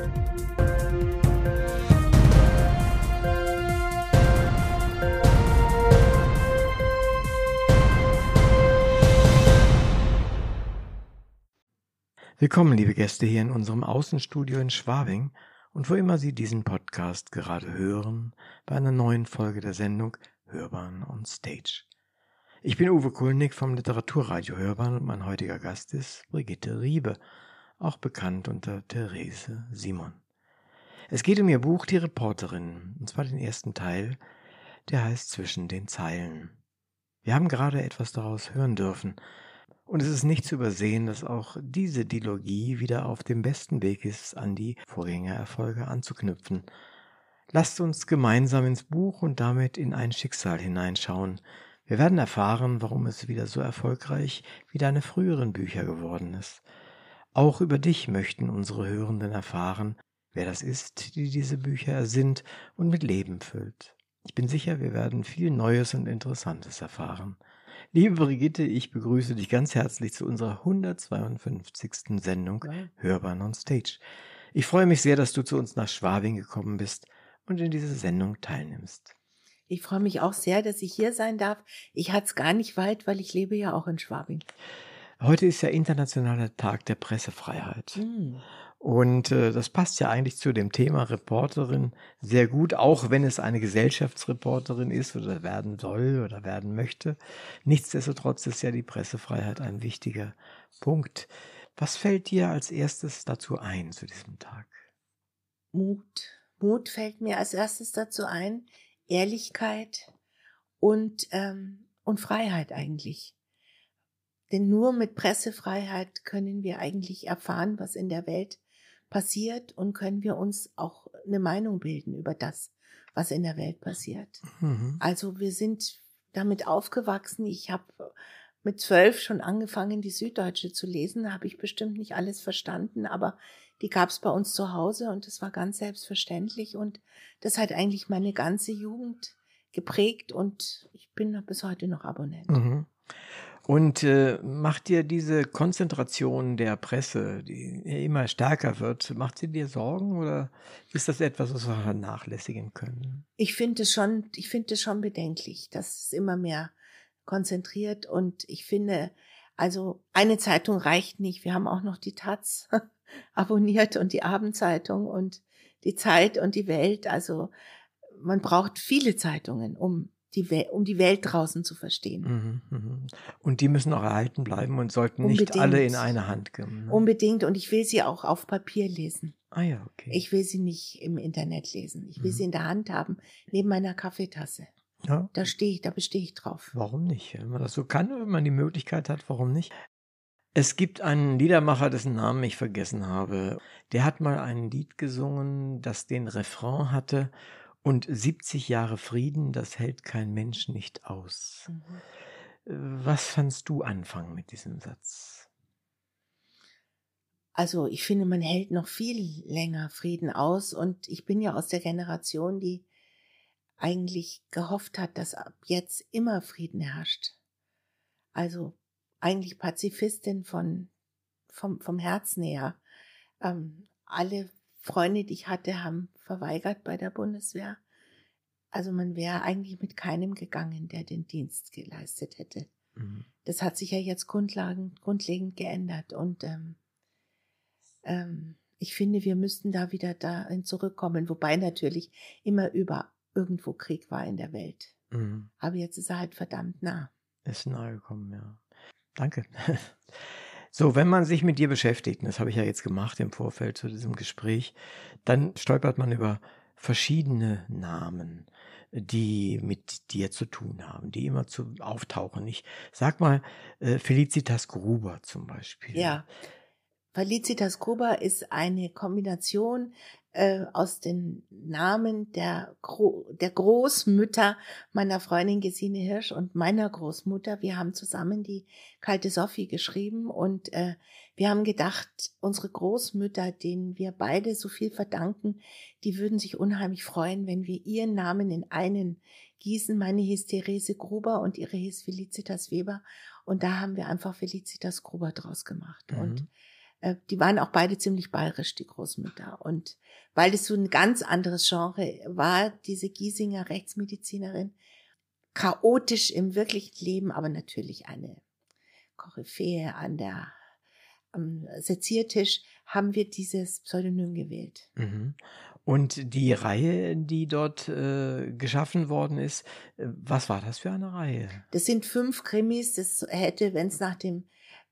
Willkommen, liebe Gäste, hier in unserem Außenstudio in Schwabing und wo immer Sie diesen Podcast gerade hören, bei einer neuen Folge der Sendung Hörbahn on Stage. Ich bin Uwe Kulnig vom Literaturradio Hörbahn und mein heutiger Gast ist Brigitte Riebe, auch bekannt unter Therese Simon. Es geht um ihr Buch Die Reporterin, und zwar den ersten Teil, der heißt Zwischen den Zeilen. Wir haben gerade etwas daraus hören dürfen, und es ist nicht zu übersehen, dass auch diese Dilogie wieder auf dem besten Weg ist, an die Vorgängererfolge anzuknüpfen. Lasst uns gemeinsam ins Buch und damit in ein Schicksal hineinschauen. Wir werden erfahren, warum es wieder so erfolgreich wie deine früheren Bücher geworden ist. Auch über dich möchten unsere Hörenden erfahren, wer das ist, die diese Bücher ersinnt und mit Leben füllt. Ich bin sicher, wir werden viel Neues und Interessantes erfahren. Liebe Brigitte, ich begrüße dich ganz herzlich zu unserer 152. Sendung ja. Hörbar on Stage. Ich freue mich sehr, dass du zu uns nach Schwabing gekommen bist und in dieser Sendung teilnimmst. Ich freue mich auch sehr, dass ich hier sein darf. Ich hatte es gar nicht weit, weil ich lebe ja auch in Schwabing. Heute ist ja Internationaler Tag der Pressefreiheit. Mhm. Und äh, das passt ja eigentlich zu dem Thema Reporterin sehr gut, auch wenn es eine Gesellschaftsreporterin ist oder werden soll oder werden möchte. Nichtsdestotrotz ist ja die Pressefreiheit ein wichtiger Punkt. Was fällt dir als erstes dazu ein zu diesem Tag? Mut. Mut fällt mir als erstes dazu ein. Ehrlichkeit und, ähm, und Freiheit eigentlich. Denn nur mit Pressefreiheit können wir eigentlich erfahren, was in der Welt passiert und können wir uns auch eine Meinung bilden über das, was in der Welt passiert. Mhm. Also wir sind damit aufgewachsen. Ich habe mit zwölf schon angefangen, die Süddeutsche zu lesen. habe ich bestimmt nicht alles verstanden, aber die gab es bei uns zu Hause und das war ganz selbstverständlich und das hat eigentlich meine ganze Jugend geprägt und ich bin bis heute noch Abonnent. Mhm. Und äh, macht dir diese Konzentration der Presse, die immer stärker wird, macht sie dir Sorgen oder ist das etwas, was wir vernachlässigen können? Ich finde es schon, ich finde es schon bedenklich, dass es immer mehr konzentriert und ich finde, also eine Zeitung reicht nicht. Wir haben auch noch die Taz abonniert und die Abendzeitung und die Zeit und die Welt. Also man braucht viele Zeitungen, um die um die Welt draußen zu verstehen. Mhm, mhm. Und die müssen auch erhalten bleiben und sollten Unbedingt. nicht alle in eine Hand kommen. Ne? Unbedingt. Und ich will sie auch auf Papier lesen. Ah ja, okay. Ich will sie nicht im Internet lesen. Ich will mhm. sie in der Hand haben, neben meiner Kaffeetasse. Ja. Da stehe ich, da bestehe ich drauf. Warum nicht? Wenn man das so kann, wenn man die Möglichkeit hat, warum nicht? Es gibt einen Liedermacher, dessen Namen ich vergessen habe. Der hat mal ein Lied gesungen, das den Refrain hatte und 70 Jahre Frieden, das hält kein Mensch nicht aus. Mhm. Äh, was fandst du anfangen mit diesem Satz? Also ich finde, man hält noch viel länger Frieden aus und ich bin ja aus der Generation, die eigentlich gehofft hat, dass ab jetzt immer Frieden herrscht. Also eigentlich Pazifistin von, vom, vom Herzen her. Ähm, alle Freunde, die ich hatte, haben verweigert bei der Bundeswehr. Also man wäre eigentlich mit keinem gegangen, der den Dienst geleistet hätte. Mhm. Das hat sich ja jetzt grundlegend, grundlegend geändert. Und ähm, ähm, ich finde, wir müssten da wieder dahin zurückkommen, wobei natürlich immer über irgendwo Krieg war in der Welt. Mhm. Aber jetzt ist er halt verdammt nah. Ist nahe gekommen, ja. Danke. So, wenn man sich mit dir beschäftigt, und das habe ich ja jetzt gemacht im Vorfeld zu diesem Gespräch, dann stolpert man über verschiedene Namen, die mit dir zu tun haben, die immer zu auftauchen. Ich sag mal äh, Felicitas Gruber zum Beispiel. Ja. Felicitas Gruber ist eine Kombination äh, aus den Namen der, Gro der Großmütter meiner Freundin Gesine Hirsch und meiner Großmutter. Wir haben zusammen die Kalte Sophie geschrieben und äh, wir haben gedacht, unsere Großmütter, denen wir beide so viel verdanken, die würden sich unheimlich freuen, wenn wir ihren Namen in einen gießen. Meine hieß Therese Gruber und ihre hieß Felicitas Weber. Und da haben wir einfach Felicitas Gruber draus gemacht. Mhm. Und äh, die waren auch beide ziemlich bayerisch, die Großmütter. Und weil es so ein ganz anderes Genre war, diese Giesinger Rechtsmedizinerin, chaotisch im wirklichen Leben, aber natürlich eine Koryphäe an der am Seziertisch, haben wir dieses Pseudonym gewählt. Mhm. Und die Reihe, die dort äh, geschaffen worden ist, äh, was war das für eine Reihe? Das sind fünf Krimis. Das hätte, wenn es nach dem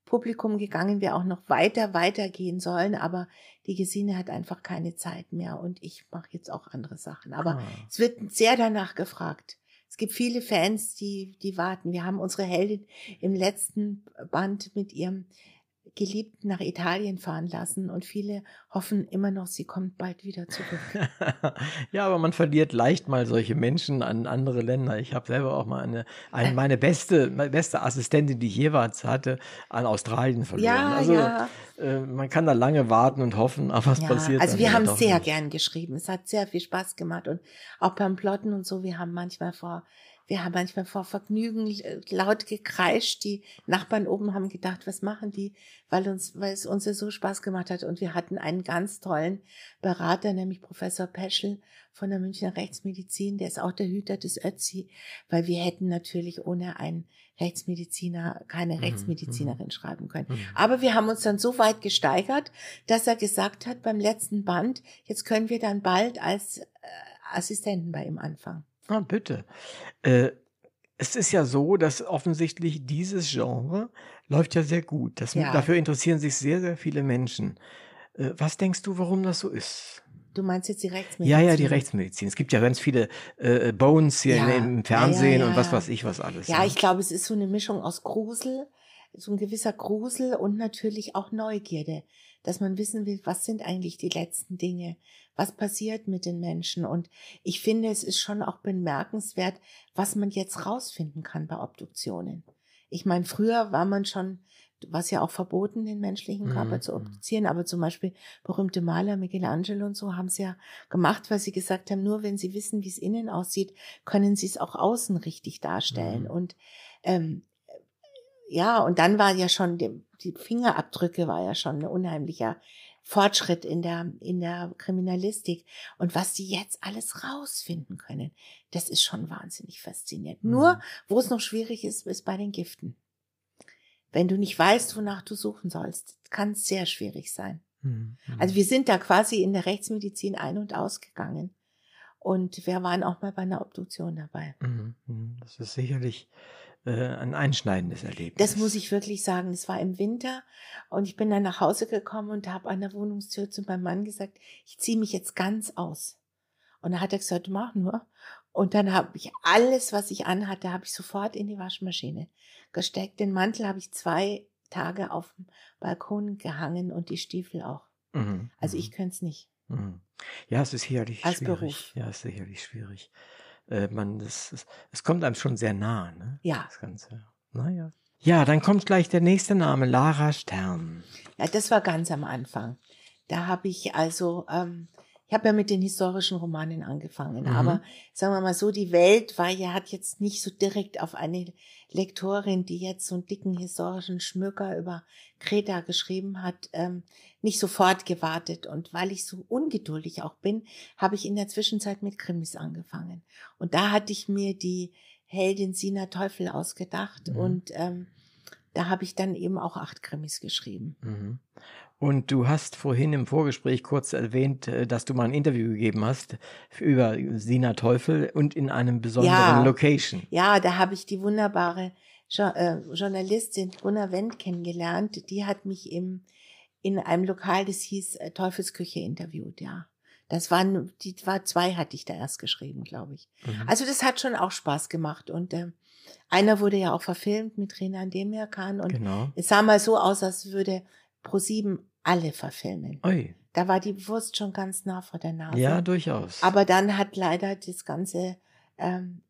Publikum gegangen wäre, auch noch weiter, weiter gehen sollen. Aber die Gesine hat einfach keine Zeit mehr und ich mache jetzt auch andere Sachen. Aber ah. es wird sehr danach gefragt. Es gibt viele Fans, die, die warten. Wir haben unsere Heldin im letzten Band mit ihrem Geliebten nach Italien fahren lassen und viele hoffen immer noch, sie kommt bald wieder zurück. ja, aber man verliert leicht mal solche Menschen an andere Länder. Ich habe selber auch mal eine, eine meine beste meine beste Assistentin, die ich jeweils hatte, an Australien verloren. Ja, also ja. Äh, man kann da lange warten und hoffen, aber es ja, passiert. Also wir haben sehr nicht. gern geschrieben. Es hat sehr viel Spaß gemacht und auch beim Plotten und so. Wir haben manchmal vor wir haben manchmal vor Vergnügen laut gekreischt. Die Nachbarn oben haben gedacht, was machen die? Weil uns, weil es uns ja so Spaß gemacht hat. Und wir hatten einen ganz tollen Berater, nämlich Professor Peschel von der Münchner Rechtsmedizin. Der ist auch der Hüter des Ötzi, weil wir hätten natürlich ohne einen Rechtsmediziner keine mhm, Rechtsmedizinerin mhm. schreiben können. Mhm. Aber wir haben uns dann so weit gesteigert, dass er gesagt hat beim letzten Band, jetzt können wir dann bald als äh, Assistenten bei ihm anfangen. Ah, bitte. Äh, es ist ja so, dass offensichtlich dieses Genre läuft ja sehr gut. Das, ja. Dafür interessieren sich sehr, sehr viele Menschen. Äh, was denkst du, warum das so ist? Du meinst jetzt die Rechtsmedizin? Ja, ja, die Rechtsmedizin. Es gibt ja ganz viele äh, Bones hier ja. im Fernsehen ja, ja, und was weiß ich was alles. Ja, ich glaube, es ist so eine Mischung aus Grusel, so ein gewisser Grusel und natürlich auch Neugierde dass man wissen will, was sind eigentlich die letzten Dinge, was passiert mit den Menschen. Und ich finde, es ist schon auch bemerkenswert, was man jetzt rausfinden kann bei Obduktionen. Ich meine, früher war man schon, was ja auch verboten, den menschlichen Körper mhm. zu obduzieren, aber zum Beispiel berühmte Maler, Michelangelo und so, haben es ja gemacht, weil sie gesagt haben, nur wenn sie wissen, wie es innen aussieht, können sie es auch außen richtig darstellen. Mhm. Und ähm, ja, und dann war ja schon, die, die Fingerabdrücke war ja schon ein unheimlicher Fortschritt in der, in der Kriminalistik. Und was die jetzt alles rausfinden können, das ist schon wahnsinnig faszinierend. Mhm. Nur, wo es noch schwierig ist, ist bei den Giften. Wenn du nicht weißt, wonach du suchen sollst, kann es sehr schwierig sein. Mhm. Also wir sind da quasi in der Rechtsmedizin ein- und ausgegangen. Und wir waren auch mal bei einer Obduktion dabei. Mhm. mhm. Das ist sicherlich äh, ein einschneidendes Erlebnis. Das muss ich wirklich sagen. Es war im Winter und ich bin dann nach Hause gekommen und habe an der Wohnungstür zu meinem Mann gesagt, ich ziehe mich jetzt ganz aus. Und dann hat er gesagt, mach nur. Und dann habe ich alles, was ich anhatte, habe ich sofort in die Waschmaschine gesteckt. Den Mantel habe ich zwei Tage auf dem Balkon gehangen und die Stiefel auch. Mhm. Also ich mhm. könnte es nicht. Mhm. Ja, es ist sicherlich Als schwierig. Beruf. Ja, es ist sicherlich schwierig äh, man, das, es kommt einem schon sehr nah, ne? Ja. Das Ganze. Naja. Ja, dann kommt gleich der nächste Name, Lara Stern. Ja, das war ganz am Anfang. Da habe ich also ähm, ich habe ja mit den historischen Romanen angefangen, mhm. aber sagen wir mal so, die Welt war ja, hat jetzt nicht so direkt auf eine Lektorin, die jetzt so einen dicken historischen Schmöker über Kreta geschrieben hat, ähm, nicht sofort gewartet. Und weil ich so ungeduldig auch bin, habe ich in der Zwischenzeit mit Krimis angefangen. Und da hatte ich mir die Heldin Sina Teufel ausgedacht mhm. und ähm, da habe ich dann eben auch acht Krimis geschrieben. Mhm. Und du hast vorhin im Vorgespräch kurz erwähnt, äh, dass du mal ein Interview gegeben hast über Sina Teufel und in einem besonderen ja, Location. Ja, da habe ich die wunderbare äh, Journalistin Gunnar Wendt kennengelernt. Die hat mich im, in einem Lokal, das hieß äh, Teufelsküche interviewt, ja. Das waren, die war zwei hatte ich da erst geschrieben, glaube ich. Mhm. Also das hat schon auch Spaß gemacht und äh, einer wurde ja auch verfilmt mit Renan Demirkan und genau. es sah mal so aus, als würde ProSieben alle verfilmen. Ui. Da war die Wurst schon ganz nah vor der Nase. Ja, durchaus. Aber dann hat leider das Ganze, ähm,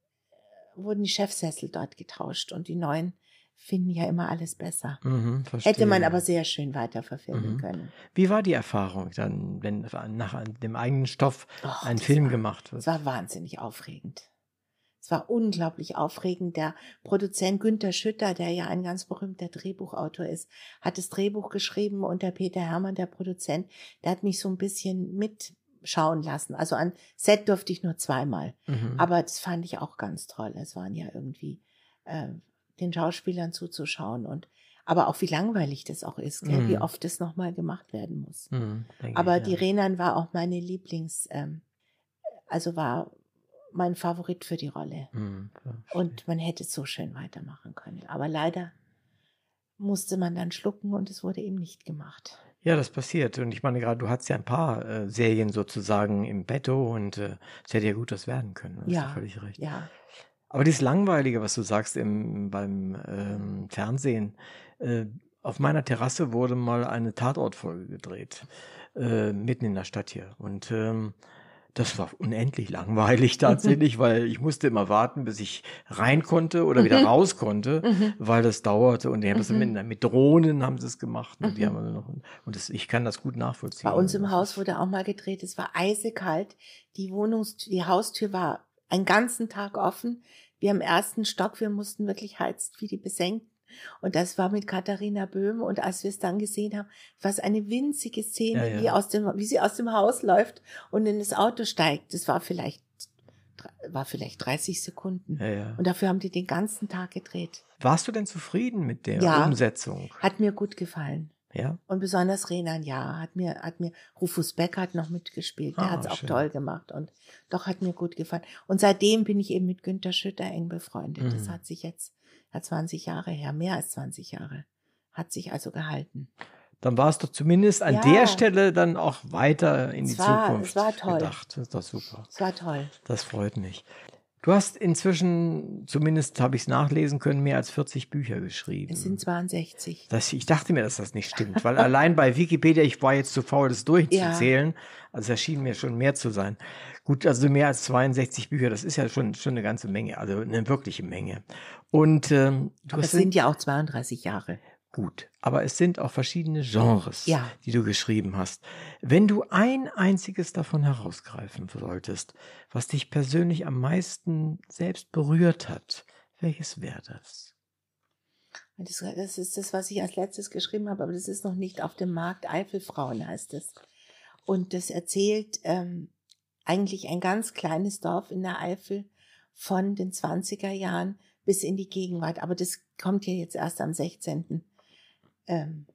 wurden die Chefsessel dort getauscht und die neuen finden ja immer alles besser. mhm. Hätte man aber sehr schön weiter verfilmen Mhm. können. Wie war die Erfahrung dann, wenn nach dem eigenen Stoff Och, ein Film war- gemacht wird? Es war wahnsinnig aufregend. Es war unglaublich aufregend. Der Produzent Günther Schütter, der ja ein ganz berühmter Drehbuchautor ist, hat das Drehbuch geschrieben und der Peter Hermann, der Produzent, der hat mich so ein bisschen mitschauen lassen. Also an Set durfte ich nur zweimal. Mhm. Aber das fand ich auch ganz toll. Es waren ja irgendwie äh, den Schauspielern zuzuschauen und aber auch wie langweilig das auch ist, gell? wie Mhm. oft das nochmal gemacht werden muss. Mhm, Aber ich, die ja. Renan war auch meine Lieblings, ähm, also war mein Favorit für die Rolle. Mhm. Und man hätte es so schön weitermachen können. Aber leider musste man dann schlucken und es wurde eben nicht gemacht. Ja, das passiert. Und ich meine, gerade du hattest ja ein paar äh, Serien sozusagen im Betto und äh, es hätte ja gut das werden können. Du hast Ja. völlig recht. Ja, Aber dieses Langweilige, was du sagst im, beim ähm, Fernsehen, äh, auf meiner Terrasse wurde mal eine Tatortfolge gedreht, äh, mitten in der Stadt hier. Und ähm, das war unendlich langweilig tatsächlich, weil ich musste immer warten, bis ich rein konnte oder wieder Mhm. raus konnte, Mhm. weil das dauerte. Und die haben das Mhm. mit, mit Drohnen haben sie es gemacht. Und die Mhm. haben noch, und das, ich kann das gut nachvollziehen. bei uns im Haus wurde auch mal gedreht. Es war eisekalt. Die Wohnungstür, die Haustür war einen ganzen Tag offen. Wir im ersten Stock, wir mussten wirklich heizen wie die Besenkten. Und das war mit Katharina Böhm. Und als wir es dann gesehen haben, war es eine winzige Szene, Ja, ja. Wie, aus dem, wie sie aus dem Haus läuft und in das Auto steigt. Das war vielleicht, war vielleicht 30 Sekunden. Ja, ja. Und dafür haben die den ganzen Tag gedreht. Warst du denn zufrieden mit der Ja. Umsetzung? Hat mir gut gefallen. Ja. Und besonders Renan, ja, hat mir, hat mir, Rufus Beck hat noch mitgespielt, der Ah, hat's auch schön. toll gemacht und doch hat mir gut gefallen. Und seitdem bin ich eben mit Günter Schütter eng befreundet. Das Mhm. hat sich jetzt, ja, 20 Jahre her, mehr als 20 Jahre, hat sich also gehalten. Dann war es doch zumindest an Ja. der Stelle dann auch weiter in Es die war- Zukunft es war toll. gedacht. Das ist doch super. Es war toll. Das freut mich. Du hast inzwischen, zumindest habe ich es nachlesen können, mehr als 40 Bücher geschrieben. Es sind 62. das, ich dachte mir, dass das nicht stimmt, weil allein bei Wikipedia, ich war jetzt zu faul, das durchzuzählen. Also es schien mir schon mehr zu sein. Gut, also mehr als 62 Bücher, das ist ja schon, schon eine ganze Menge, also eine wirkliche Menge. Und ähm, du Aber hast es sind ja auch 32 Jahre. Gut, aber es sind auch verschiedene Genres, Ja. die du geschrieben hast. Wenn du ein einziges davon herausgreifen solltest, was dich persönlich am meisten selbst berührt hat, welches wäre das? Das, das ist das, was ich als letztes geschrieben habe, aber das ist noch nicht auf dem Markt. Eifelfrauen heißt es. Und das erzählt ähm, eigentlich ein ganz kleines Dorf in der Eifel von den 20er Jahren bis in die Gegenwart. Aber das kommt ja jetzt erst am 16. Ähm,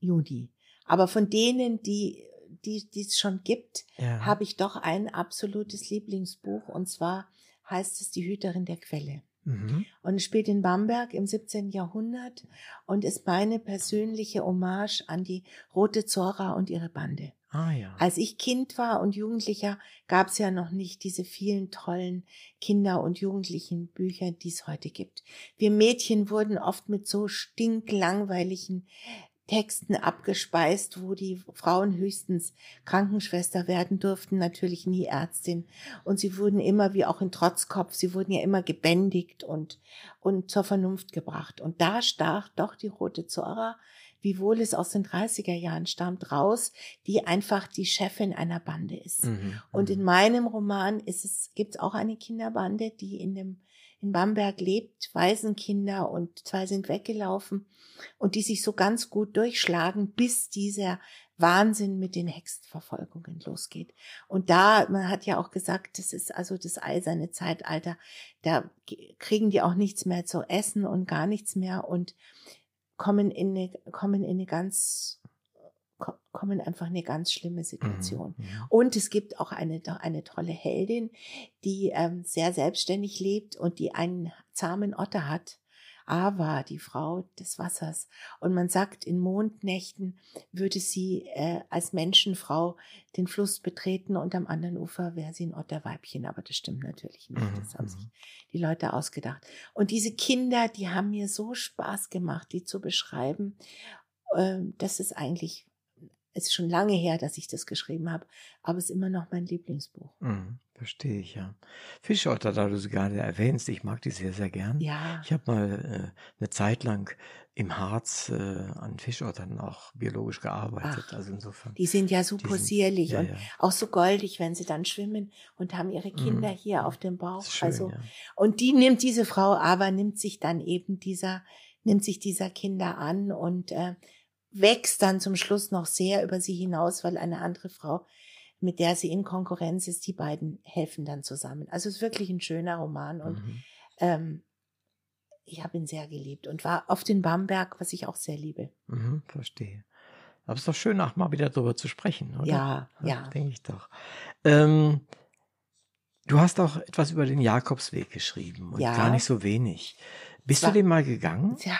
Juni. Aber von denen, die die die es schon gibt, Ja. habe ich doch ein absolutes Lieblingsbuch. Und zwar heißt es Die Hüterin der Quelle. Mhm. Und es spielt in Bamberg im 17. Jahrhundert und ist meine persönliche Hommage an die Rote Zora und ihre Bande. Ah ja. Als ich Kind war und Jugendlicher, gab es ja noch nicht diese vielen tollen Kinder- und Jugendlichenbücher, die es heute gibt. Wir Mädchen wurden oft mit so stinklangweiligen Texten abgespeist, wo die Frauen höchstens Krankenschwester werden durften, natürlich nie Ärztin. Und sie wurden immer, wie auch in Trotzkopf, sie wurden ja immer gebändigt und, und zur Vernunft gebracht. Und da stach doch die Rote Zora, wiewohl es aus den 30er Jahren stammt, raus, die einfach die Chefin einer Bande ist. Mhm. Und in meinem Roman ist es, gibt es auch eine Kinderbande, die in dem, in Bamberg lebt, Waisenkinder und zwei sind weggelaufen und die sich so ganz gut durchschlagen, bis dieser Wahnsinn mit den Hexenverfolgungen losgeht. Und da, man hat ja auch gesagt, das ist also das eiserne Zeitalter, da kriegen die auch nichts mehr zu essen und gar nichts mehr und kommen in eine, kommen in eine ganz, ko- kommen einfach in eine ganz schlimme Situation. Mhm. Mhm. Und es gibt auch eine, eine tolle Heldin, die ähm, sehr selbstständig lebt und die einen zahmen Otter hat. Ava, die Frau des Wassers. Und man sagt, in Mondnächten würde sie äh, als Menschenfrau den Fluss betreten und am anderen Ufer wäre sie ein Otterweibchen. Aber das stimmt natürlich nicht. Mhm, Das haben mhm. sich die Leute ausgedacht. Und diese Kinder, die haben mir so Spaß gemacht, die zu beschreiben. Ähm, das ist eigentlich Es ist schon lange her, dass ich das geschrieben habe, aber es ist immer noch mein Lieblingsbuch. Mhm, verstehe ich, ja. Fischotter, da du sie gerade erwähnst, ich mag die sehr, sehr gern. Ja. Ich habe mal äh, eine Zeit lang im Harz äh, an Fischottern auch biologisch gearbeitet. Ach, also insofern. Die sind ja super Die sind- zierlich ja, und ja. auch so goldig, wenn sie dann schwimmen und haben ihre Kinder Mhm. hier auf dem Bauch. Schön, also ja. und die nimmt diese Frau aber nimmt sich dann eben dieser nimmt sich dieser Kinder an und äh, wächst dann zum Schluss noch sehr über sie hinaus, weil eine andere Frau, mit der sie in Konkurrenz ist, die beiden helfen dann zusammen. Also es ist wirklich ein schöner Roman und Mhm. ähm, ich habe ihn sehr geliebt und war auf den Bamberg, was ich auch sehr liebe. Mhm, verstehe. Aber es ist doch schön, auch mal wieder darüber zu sprechen, oder? Ja, ja. Denke ich doch. Ähm, du hast auch etwas über den Jakobsweg geschrieben und Ja. gar nicht so wenig. Bist War- du den mal gegangen? Tja,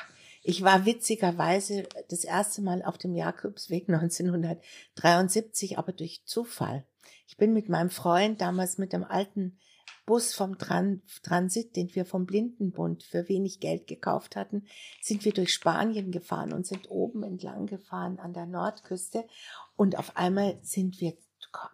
ich war witzigerweise das erste Mal auf dem Jakobsweg 1973, aber durch Zufall. Ich bin mit meinem Freund damals mit dem alten Bus vom Tran Transit, den wir vom Blindenbund für wenig Geld gekauft hatten, sind wir durch Spanien gefahren und sind oben entlang gefahren an der Nordküste. Und auf einmal sind wir,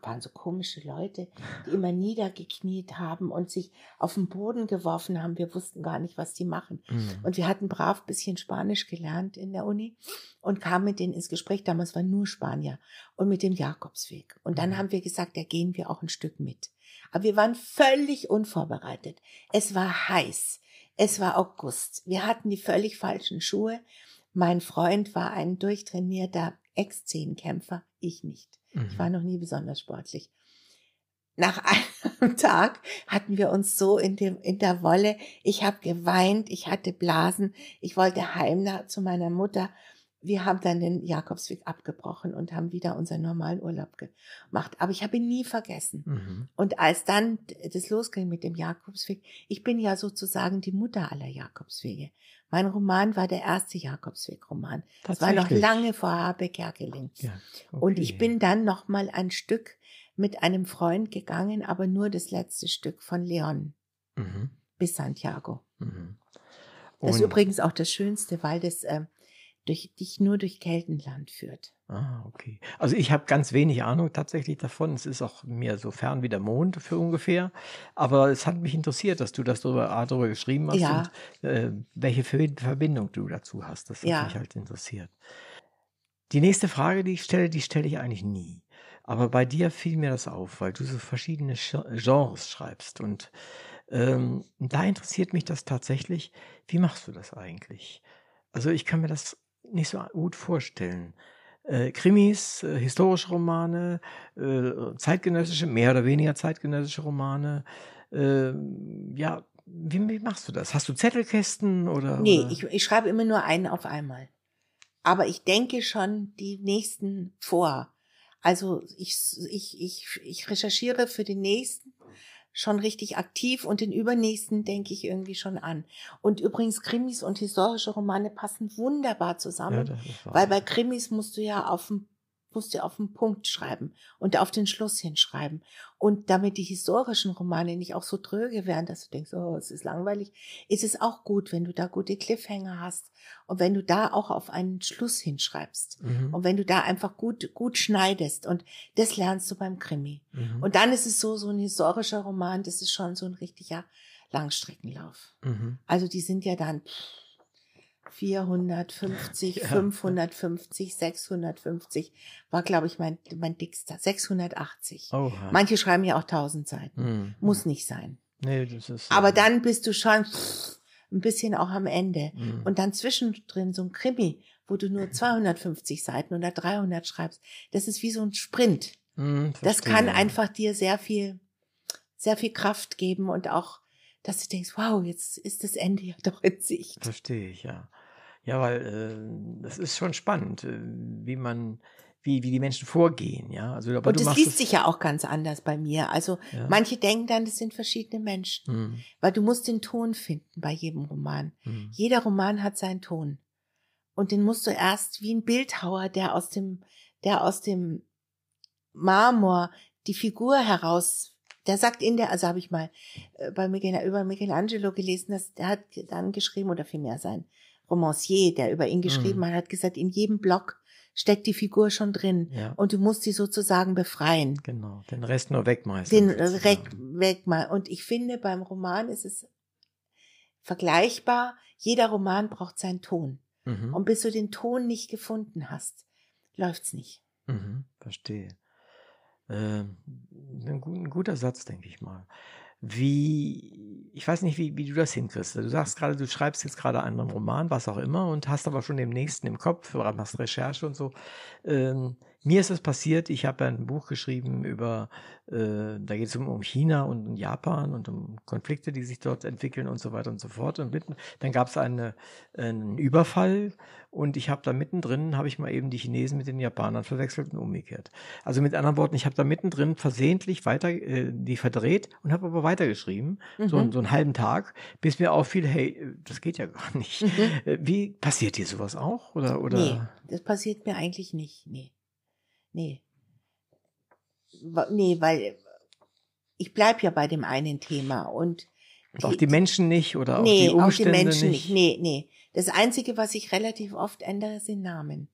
waren so komische Leute, die immer niedergekniet haben und sich auf den Boden geworfen haben. Wir wussten gar nicht, was die machen. Mhm. Und wir hatten brav bisschen Spanisch gelernt in der Uni und kamen mit denen ins Gespräch. Damals waren nur Spanier und mit dem Jakobsweg. Und dann Mhm. haben wir gesagt, da gehen wir auch ein Stück mit. Aber wir waren völlig unvorbereitet. Es war heiß. Es war August. Wir hatten die völlig falschen Schuhe. Mein Freund war ein durchtrainierter Ex-Zehnkämpfer. Ich nicht. Ich Mhm. war noch nie besonders sportlich. Nach einem Tag hatten wir uns so in, dem, in der Wolle. Ich habe geweint, ich hatte Blasen, ich wollte heim nach, zu meiner Mutter. Wir haben dann den Jakobsweg abgebrochen und haben wieder unseren normalen Urlaub gemacht. Aber ich habe ihn nie vergessen. Mhm. Und als dann das losging mit dem Jakobsweg, ich bin ja sozusagen die Mutter aller Jakobswege. Mein Roman war der erste Jakobsweg-Roman. Das war noch lange vor Habe Kerkeling. Ja, Und okay. ich bin dann noch mal ein Stück mit einem Freund gegangen, aber nur das letzte Stück von Leon Mhm. bis Santiago. Mhm. Das ist Und- übrigens auch das Schönste, weil das ähm, durch, dich nur durch Keltenland führt. Ah, okay. Also ich habe ganz wenig Ahnung tatsächlich davon. Es ist auch mir so fern wie der Mond für ungefähr. Aber es hat mich interessiert, dass du das darüber, A, darüber geschrieben hast Ja. und äh, welche Ver- Verbindung du dazu hast. Das hat Ja. mich halt interessiert. Die nächste Frage, die ich stelle, die stelle ich eigentlich nie. Aber bei dir fiel mir das auf, weil du so verschiedene Sch- Genres schreibst. Und ähm, da interessiert mich das tatsächlich. Wie machst du das eigentlich? Also ich kann mir das nicht so gut vorstellen. Äh, Krimis, äh, historische Romane, äh, zeitgenössische, mehr oder weniger zeitgenössische Romane. Äh, ja, wie, wie machst du das? Hast du Zettelkästen oder? Nee, oder? ich, ich schreibe immer nur einen auf einmal. Aber ich denke schon die nächsten vor. Also ich, ich, ich, ich recherchiere für den nächsten schon richtig aktiv und den übernächsten denke ich irgendwie schon an. Und übrigens Krimis und historische Romane passen wunderbar zusammen. ja. Weil bei Krimis musst du ja auf dem musst du auf den Punkt schreiben und auf den Schluss hinschreiben. Und damit die historischen Romane nicht auch so tröge werden, dass du denkst, oh, es ist langweilig, ist es auch gut, wenn du da gute Cliffhanger hast und wenn du da auch auf einen Schluss hinschreibst. Mhm. Und wenn du da einfach gut, gut schneidest und das lernst du beim Krimi. Mhm. Und dann ist es so, so ein historischer Roman, das ist schon so ein richtiger Langstreckenlauf. Mhm. Also die sind ja dann 450, Ja. 550, 650 war, glaube ich, mein, mein dickster. 680. Oha. Manche schreiben ja auch 1000 Seiten. Mhm. Muss nicht sein. Nee, das ist. Aber äh, dann bist du schon ein bisschen auch am Ende. Mhm. Und dann zwischendrin so ein Krimi, wo du nur 250 Seiten oder 300 schreibst. Das ist wie so ein Sprint. Mhm, Das kann einfach dir sehr viel, sehr viel Kraft geben und auch, dass du denkst, wow, jetzt ist das Ende ja doch in Sicht. Verstehe ich, ja. Ja, weil äh, das ist schon spannend, äh, wie man, wie, wie die Menschen vorgehen, ja. Also, aber und das liest es, sich ja auch ganz anders bei mir. Also Ja. manche denken dann, das sind verschiedene Menschen, Mhm. weil du musst den Ton finden bei jedem Roman. Mhm. Jeder Roman hat seinen Ton. Und den musst du erst wie ein Bildhauer, der aus dem, der aus dem Marmor die Figur heraus, der sagt in der, also habe ich mal äh, bei Michelangelo, über Michelangelo gelesen, dass der hat dann geschrieben, oder vielmehr sein Romancier, der über ihn geschrieben Mhm. hat, hat gesagt, in jedem Block steckt die Figur schon drin. Ja. Und du musst sie sozusagen befreien. Genau, den Rest nur wegmeistern. Den Rest weg mal. Und ich finde, beim Roman ist es vergleichbar. Jeder Roman braucht seinen Ton. Mhm. Und bis du den Ton nicht gefunden hast, läuft's nicht. Mhm, verstehe. Ähm, ein, ein guter Satz, denke ich mal. Wie, ich weiß nicht, wie, wie du das hinkriegst. Du sagst gerade, du schreibst jetzt gerade einen Roman, was auch immer, und hast aber schon den nächsten im Kopf, machst Recherche und so. Ähm, mir ist es passiert, ich habe ein Buch geschrieben über, äh, da geht es um, um China und um Japan und um Konflikte, die sich dort entwickeln und so weiter und so fort. Und mitten, dann gab es eine, einen Überfall und ich habe da mittendrin, habe ich mal eben die Chinesen mit den Japanern verwechselt und umgekehrt. Also mit anderen Worten, ich habe da mittendrin versehentlich weiter äh, die verdreht und habe aber weitergeschrieben, so, Mhm. so einen halben Tag, bis mir auffiel, hey, das geht ja gar nicht. Mhm. Äh, Wie passiert dir sowas auch? Oder, oder? Nee, das passiert mir eigentlich nicht. Nee. Nee. Nee, weil ich bleib ja bei dem einen Thema und Und auch die Menschen nicht oder auch nee, die Umstände auch die Menschen nicht. nicht. Nee, nee. Das Einzige, was ich relativ oft ändere, sind Namen.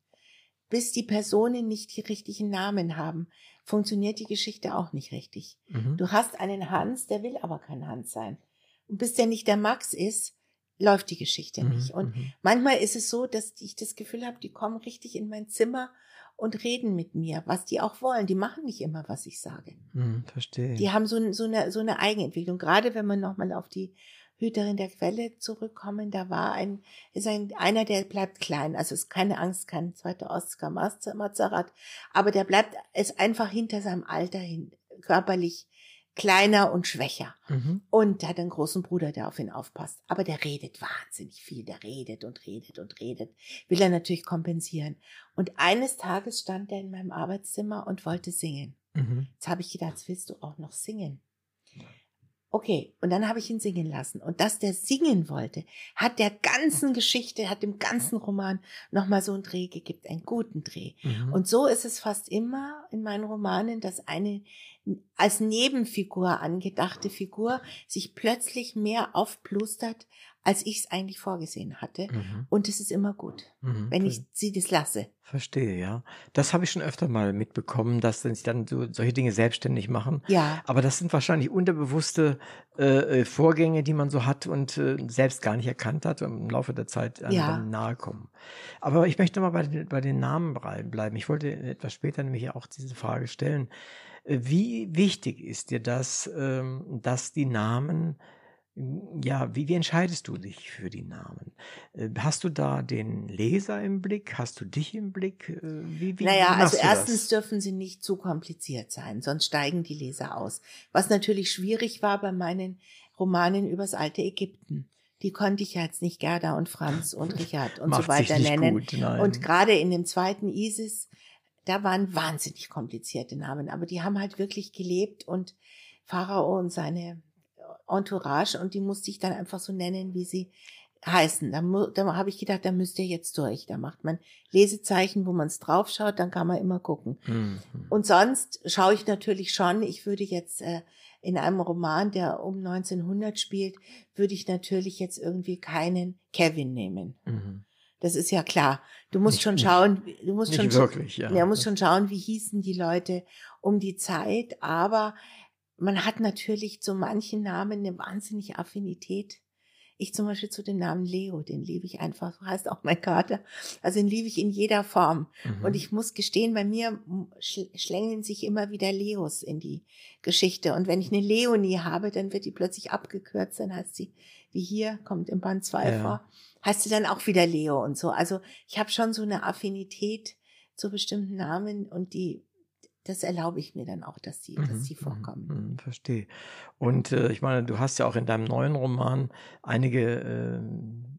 Bis die Personen nicht die richtigen Namen haben, funktioniert die Geschichte auch nicht richtig. Mhm. Du hast einen Hans, der will aber kein Hans sein. Und bis der nicht der Max ist, läuft die Geschichte Mhm, nicht. Und mhm. manchmal ist es so, dass ich das Gefühl habe, die kommen richtig in mein Zimmer und reden mit mir, was die auch wollen. Die machen nicht immer, was ich sage. Mhm, verstehe. Die haben so, so, eine, so eine Eigenentwicklung. Gerade wenn man nochmal auf die Hüterin der Quelle zurückkommen, da war ein, ist ein, einer, der bleibt klein. Also ist keine Angst, kein zweiter Oscar Mazerat. Aber der bleibt, ist einfach hinter seinem Alter hin, körperlich kleiner und schwächer. Mhm. Und er hat einen großen Bruder, der auf ihn aufpasst. Aber der redet wahnsinnig viel. Der redet und redet und redet. Will er natürlich kompensieren. Und eines Tages stand er in meinem Arbeitszimmer und wollte singen. Mhm. Jetzt habe ich gedacht, jetzt willst du auch noch singen. Okay, und dann habe ich ihn singen lassen. Und dass der singen wollte, hat der ganzen Geschichte, hat dem ganzen Roman nochmal so einen Dreh gegeben, einen guten Dreh. Mhm. Und so ist es fast immer in meinen Romanen, dass eine als Nebenfigur angedachte Figur sich plötzlich mehr aufplustert, als ich es eigentlich vorgesehen hatte. Mhm. Und es ist immer gut, Mhm. wenn ich sie das lasse. Verstehe, ja. Das habe ich schon öfter mal mitbekommen, dass sich dann so, solche Dinge selbstständig machen. Ja, Aber das sind wahrscheinlich unterbewusste äh, äh, Vorgänge, die man so hat und äh, selbst gar nicht erkannt hat und im Laufe der Zeit einem Ja. dann nahe kommen. Aber ich möchte mal bei, den- bei den Namen bleiben. Ich wollte etwas später nämlich auch diese Frage stellen. Äh, Wie wichtig ist dir das, ähm, dass die Namen ja, wie, wie entscheidest du dich für die Namen? Äh, Hast du da den Leser im Blick? Hast du dich im Blick? Äh, Wie, wie Naja, also erstens dürfen sie nicht zu kompliziert sein, sonst steigen die Leser aus. Was natürlich schwierig war bei meinen Romanen übers alte Ägypten. Die konnte ich ja jetzt nicht Gerda und Franz und Richard und so sich weiter nicht nennen. gut. Und gerade in dem zweiten ISIS, da waren wahnsinnig komplizierte Namen, aber die haben halt wirklich gelebt und Pharao und seine Entourage und die musste ich dann einfach so nennen, wie sie heißen. Da, da habe ich gedacht, da müsst ihr jetzt durch. Da macht man Lesezeichen, wo man es draufschaut, dann kann man immer gucken. Mhm. Und sonst schaue ich natürlich schon, ich würde jetzt äh, in einem Roman, der um 1900 spielt, würde ich natürlich jetzt irgendwie keinen Kevin nehmen. Mhm. Das ist ja klar. Du musst Nicht- schon schauen, du musst schon wirklich, ja. ja, muss schon schauen, wie hießen die Leute um die Zeit, aber man hat natürlich zu manchen Namen eine wahnsinnige Affinität. Ich zum Beispiel zu dem Namen Leo, den liebe ich einfach, so heißt auch mein Kater. Also den liebe ich in jeder Form. Mhm. Und ich muss gestehen, bei mir schl- schlängeln sich immer wieder Leos in die Geschichte. Und wenn ich eine Leonie habe, dann wird die plötzlich abgekürzt, dann heißt sie, wie hier, kommt im Band 2 Ja. vor, heißt sie dann auch wieder Leo und so. Also ich habe schon so eine Affinität zu bestimmten Namen und die, das erlaube ich mir dann auch, dass die, dass Mhm, vorkommen. mhm, mhm, Verstehe. Und äh, ich meine, du hast ja auch in deinem neuen Roman einige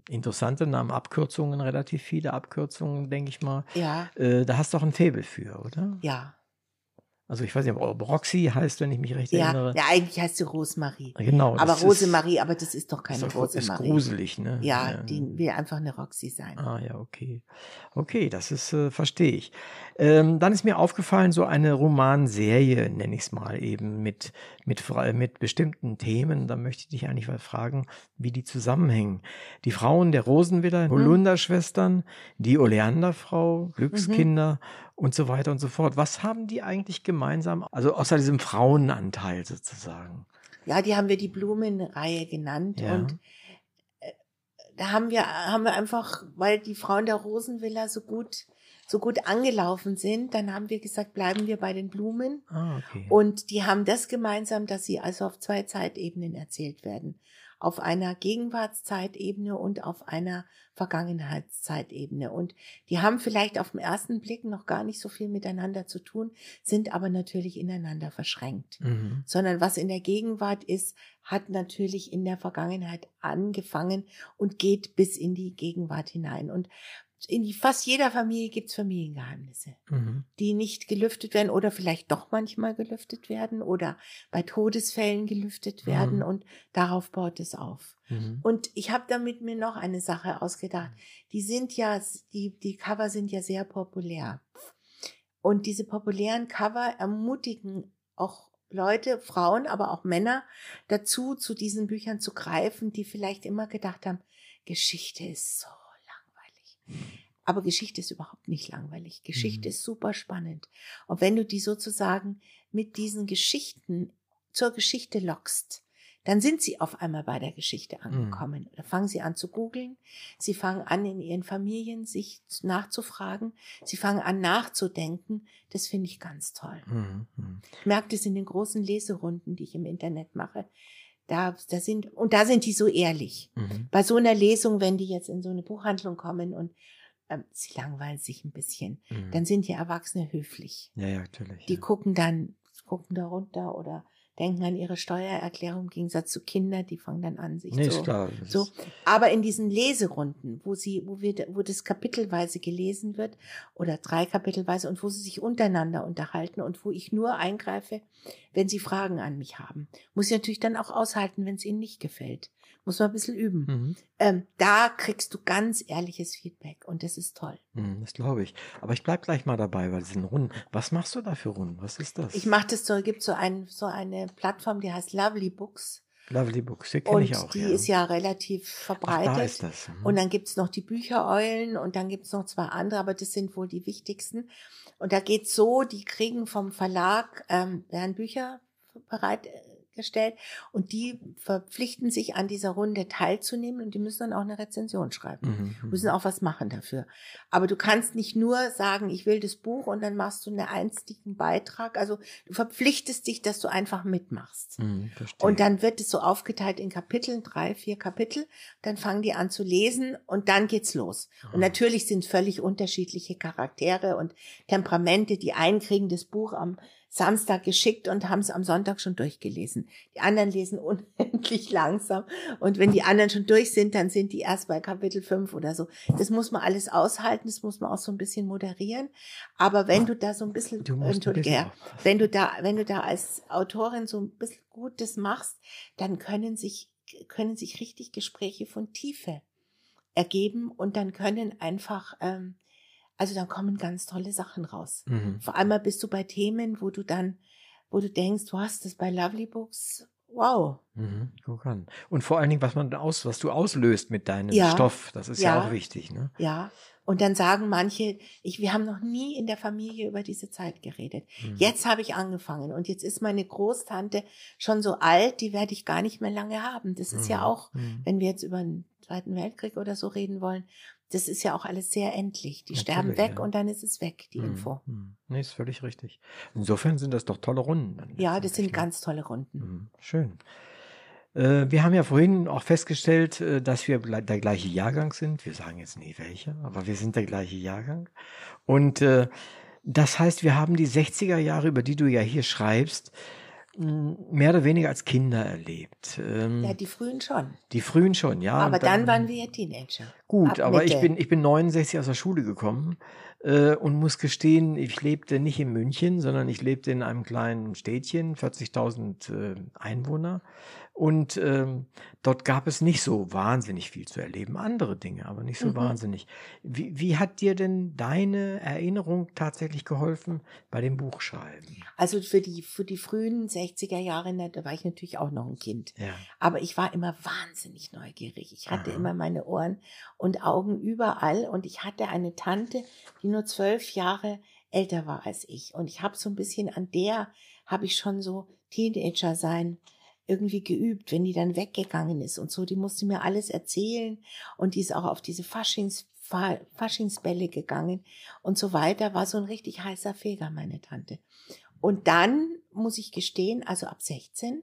äh, interessante Namen, Abkürzungen, relativ viele Abkürzungen, denke ich mal. Ja, Äh, da hast du auch ein Faible für, oder? ja, Also ich weiß nicht, ob Roxy heißt, wenn ich mich recht ja. erinnere. Ja, eigentlich heißt sie Rosemarie. Genau. Aber das Rosemarie, aber das ist doch ist, keine ist, doch- ist Rosemarie. gruselig, ne? Ja, die will einfach eine Roxy sein. Ah ja, okay. Okay, das ist, äh, verstehe ich. Ähm, dann ist mir aufgefallen, so eine Romanserie, nenne ich es mal eben, mit mit, mit bestimmten Themen, dann möchte ich dich eigentlich mal fragen, wie die zusammenhängen. Die Frauen der Rosenwiller, mhm. Holunderschwestern, die Oleanderfrau, Glückskinder mhm. und so weiter und so fort. Was haben die eigentlich gemeinsam? Also außer diesem Frauenanteil sozusagen. Ja, die haben wir die Blumenreihe genannt ja. und äh, da haben wir, haben wir einfach, weil die Frauen der Rosenvilla so gut so gut angelaufen sind, dann haben wir gesagt, bleiben wir bei den Blumen. Ah, okay. Und die haben das gemeinsam, dass sie also auf zwei Zeitebenen erzählt werden. Auf einer Gegenwartszeitebene und auf einer Vergangenheitszeitebene. Und die haben vielleicht auf den ersten Blick noch gar nicht so viel miteinander zu tun, sind aber natürlich ineinander verschränkt. Mhm. Sondern was in der Gegenwart ist, hat natürlich in der Vergangenheit angefangen und geht bis in die Gegenwart hinein. Und in fast jeder Familie gibt's Familiengeheimnisse, mhm. die nicht gelüftet werden oder vielleicht doch manchmal gelüftet werden oder bei Todesfällen gelüftet werden mhm. und darauf baut es auf. Mhm. Und ich habe damit mir noch eine Sache ausgedacht. Die sind ja, die, die Cover sind ja sehr populär. Und diese populären Cover ermutigen auch Leute, Frauen, aber auch Männer dazu, zu diesen Büchern zu greifen, die vielleicht immer gedacht haben, Geschichte ist so aber Geschichte ist überhaupt nicht langweilig. Geschichte mhm. ist super spannend. Und wenn du die sozusagen mit diesen Geschichten zur Geschichte lockst, dann sind sie auf einmal bei der Geschichte mhm. angekommen. Mhm. Da fangen sie an zu googeln. Sie fangen an, in ihren Familien sich nachzufragen. Sie fangen an, nachzudenken. Das finde ich ganz toll. Mhm. mhm. Ich merke das in den großen Leserunden, die ich im Internet mache. Da, da sind, und da sind die so ehrlich. Mhm. Bei so einer Lesung, wenn die jetzt in so eine Buchhandlung kommen und ähm, sie langweilen sich ein bisschen, mhm. dann sind die Erwachsene höflich. Ja, ja, natürlich. Die ja. gucken dann, gucken da runter oder denken an ihre Steuererklärung im Gegensatz zu Kindern, die fangen dann an, sich nee, so, klar, so. Aber in diesen Leserunden, wo sie, wo wir, wo das kapitelweise gelesen wird oder drei kapitelweise und wo sie sich untereinander unterhalten und wo ich nur eingreife, wenn sie Fragen an mich haben, muss ich natürlich dann auch aushalten, wenn es ihnen nicht gefällt. Muss man ein bisschen üben. Mhm. Ähm, da kriegst du ganz ehrliches Feedback und das ist toll. Mhm, das glaube ich. Aber ich bleib gleich mal dabei bei diesen Runden. Was machst du da für Runden? Was ist das? Ich mache das so, gibt so ein, so eine Plattform, die heißt Lovely Books. Lovely Books, die kenne ich auch. Die ja. ist ja relativ verbreitet. Ach, da ist das. Mhm. Und dann gibt's noch die Büchereulen und dann gibt's noch zwei andere, aber das sind wohl die wichtigsten. Und da geht's so, die kriegen vom Verlag, ähm, werden Bücher bereit gestellt und die verpflichten sich an dieser Runde teilzunehmen und die müssen dann auch eine Rezension schreiben, mhm, mhm. müssen auch was machen dafür. Aber du kannst nicht nur sagen, ich will das Buch und dann machst du einen einstigen Beitrag. Also du verpflichtest dich, dass du einfach mitmachst. Mhm, und dann wird es so aufgeteilt in Kapiteln, drei, vier Kapitel. Dann fangen die an zu lesen und dann geht's los. Mhm. Und natürlich sind völlig unterschiedliche Charaktere und Temperamente. Die einen kriegen das Buch am Samstag geschickt und haben es am Sonntag schon durchgelesen. Die anderen lesen unendlich langsam. Und wenn die anderen schon durch sind, dann sind die erst bei Kapitel 5 oder so. Das muss man alles aushalten, das muss man auch so ein bisschen moderieren. Aber wenn du da so ein bisschen, Entschuldige, ja, wenn du da, wenn du da als Autorin so ein bisschen Gutes machst, dann können sich, können sich richtig Gespräche von Tiefe ergeben und dann können einfach ähm, also dann kommen ganz tolle Sachen raus. Mhm. Vor allem bist du bei Themen, wo du dann, wo du denkst, du hast das bei Lovely Books. Wow. Mhm. Und vor allen Dingen, was man aus, was du auslöst mit deinem ja, Stoff, das ist ja, ja auch wichtig, ne? Ja. Und dann sagen manche, ich, wir haben noch nie in der Familie über diese Zeit geredet. Mhm. Jetzt habe ich angefangen und jetzt ist meine Großtante schon so alt, die werde ich gar nicht mehr lange haben. Das ist ja mhm. auch, mhm. wenn wir jetzt über den Zweiten Weltkrieg oder so reden wollen, das ist ja auch alles sehr endlich. Die Natürlich, sterben weg ja. und dann ist es weg, die mhm. Info. Mhm. Nee, ist völlig richtig. Insofern sind das doch tolle Runden. Ja, das sind ne? ganz tolle Runden. Mhm. Schön. Äh, wir haben ja vorhin auch festgestellt, äh, dass wir der gleiche Jahrgang sind. Wir sagen jetzt nie welcher, aber wir sind der gleiche Jahrgang. Und äh, das heißt, wir haben die 60er Jahre, über die du ja hier schreibst, mehr oder weniger als Kinder erlebt. Ähm, ja, die frühen schon. Die frühen schon, ja. Aber dann, dann, waren wir ja Teenager. Gut, aber ich bin, ich bin 69 aus der Schule gekommen äh, und muss gestehen, ich lebte nicht in München, sondern ich lebte in einem kleinen Städtchen, 40.000 äh, Einwohner. Und ähm, dort gab es nicht so wahnsinnig viel zu erleben, andere Dinge, aber nicht so Mhm. wahnsinnig. Wie, wie hat dir denn deine Erinnerung tatsächlich geholfen bei dem Buchschreiben? Also für die, für die frühen 60er Jahre, ne, da war ich natürlich auch noch ein Kind. Ja. Aber ich war immer wahnsinnig neugierig. Ich hatte Aha. immer meine Ohren und Augen überall. Und ich hatte eine Tante, die nur zwölf Jahre älter war als ich. Und ich habe so ein bisschen an der, habe ich schon so Teenager sein irgendwie geübt, wenn die dann weggegangen ist und so. Die musste mir alles erzählen. Und die ist auch auf diese Faschings, Fa- Faschingsbälle gegangen und so weiter. War so ein richtig heißer Feger, meine Tante. Und dann muss ich gestehen, also ab 16,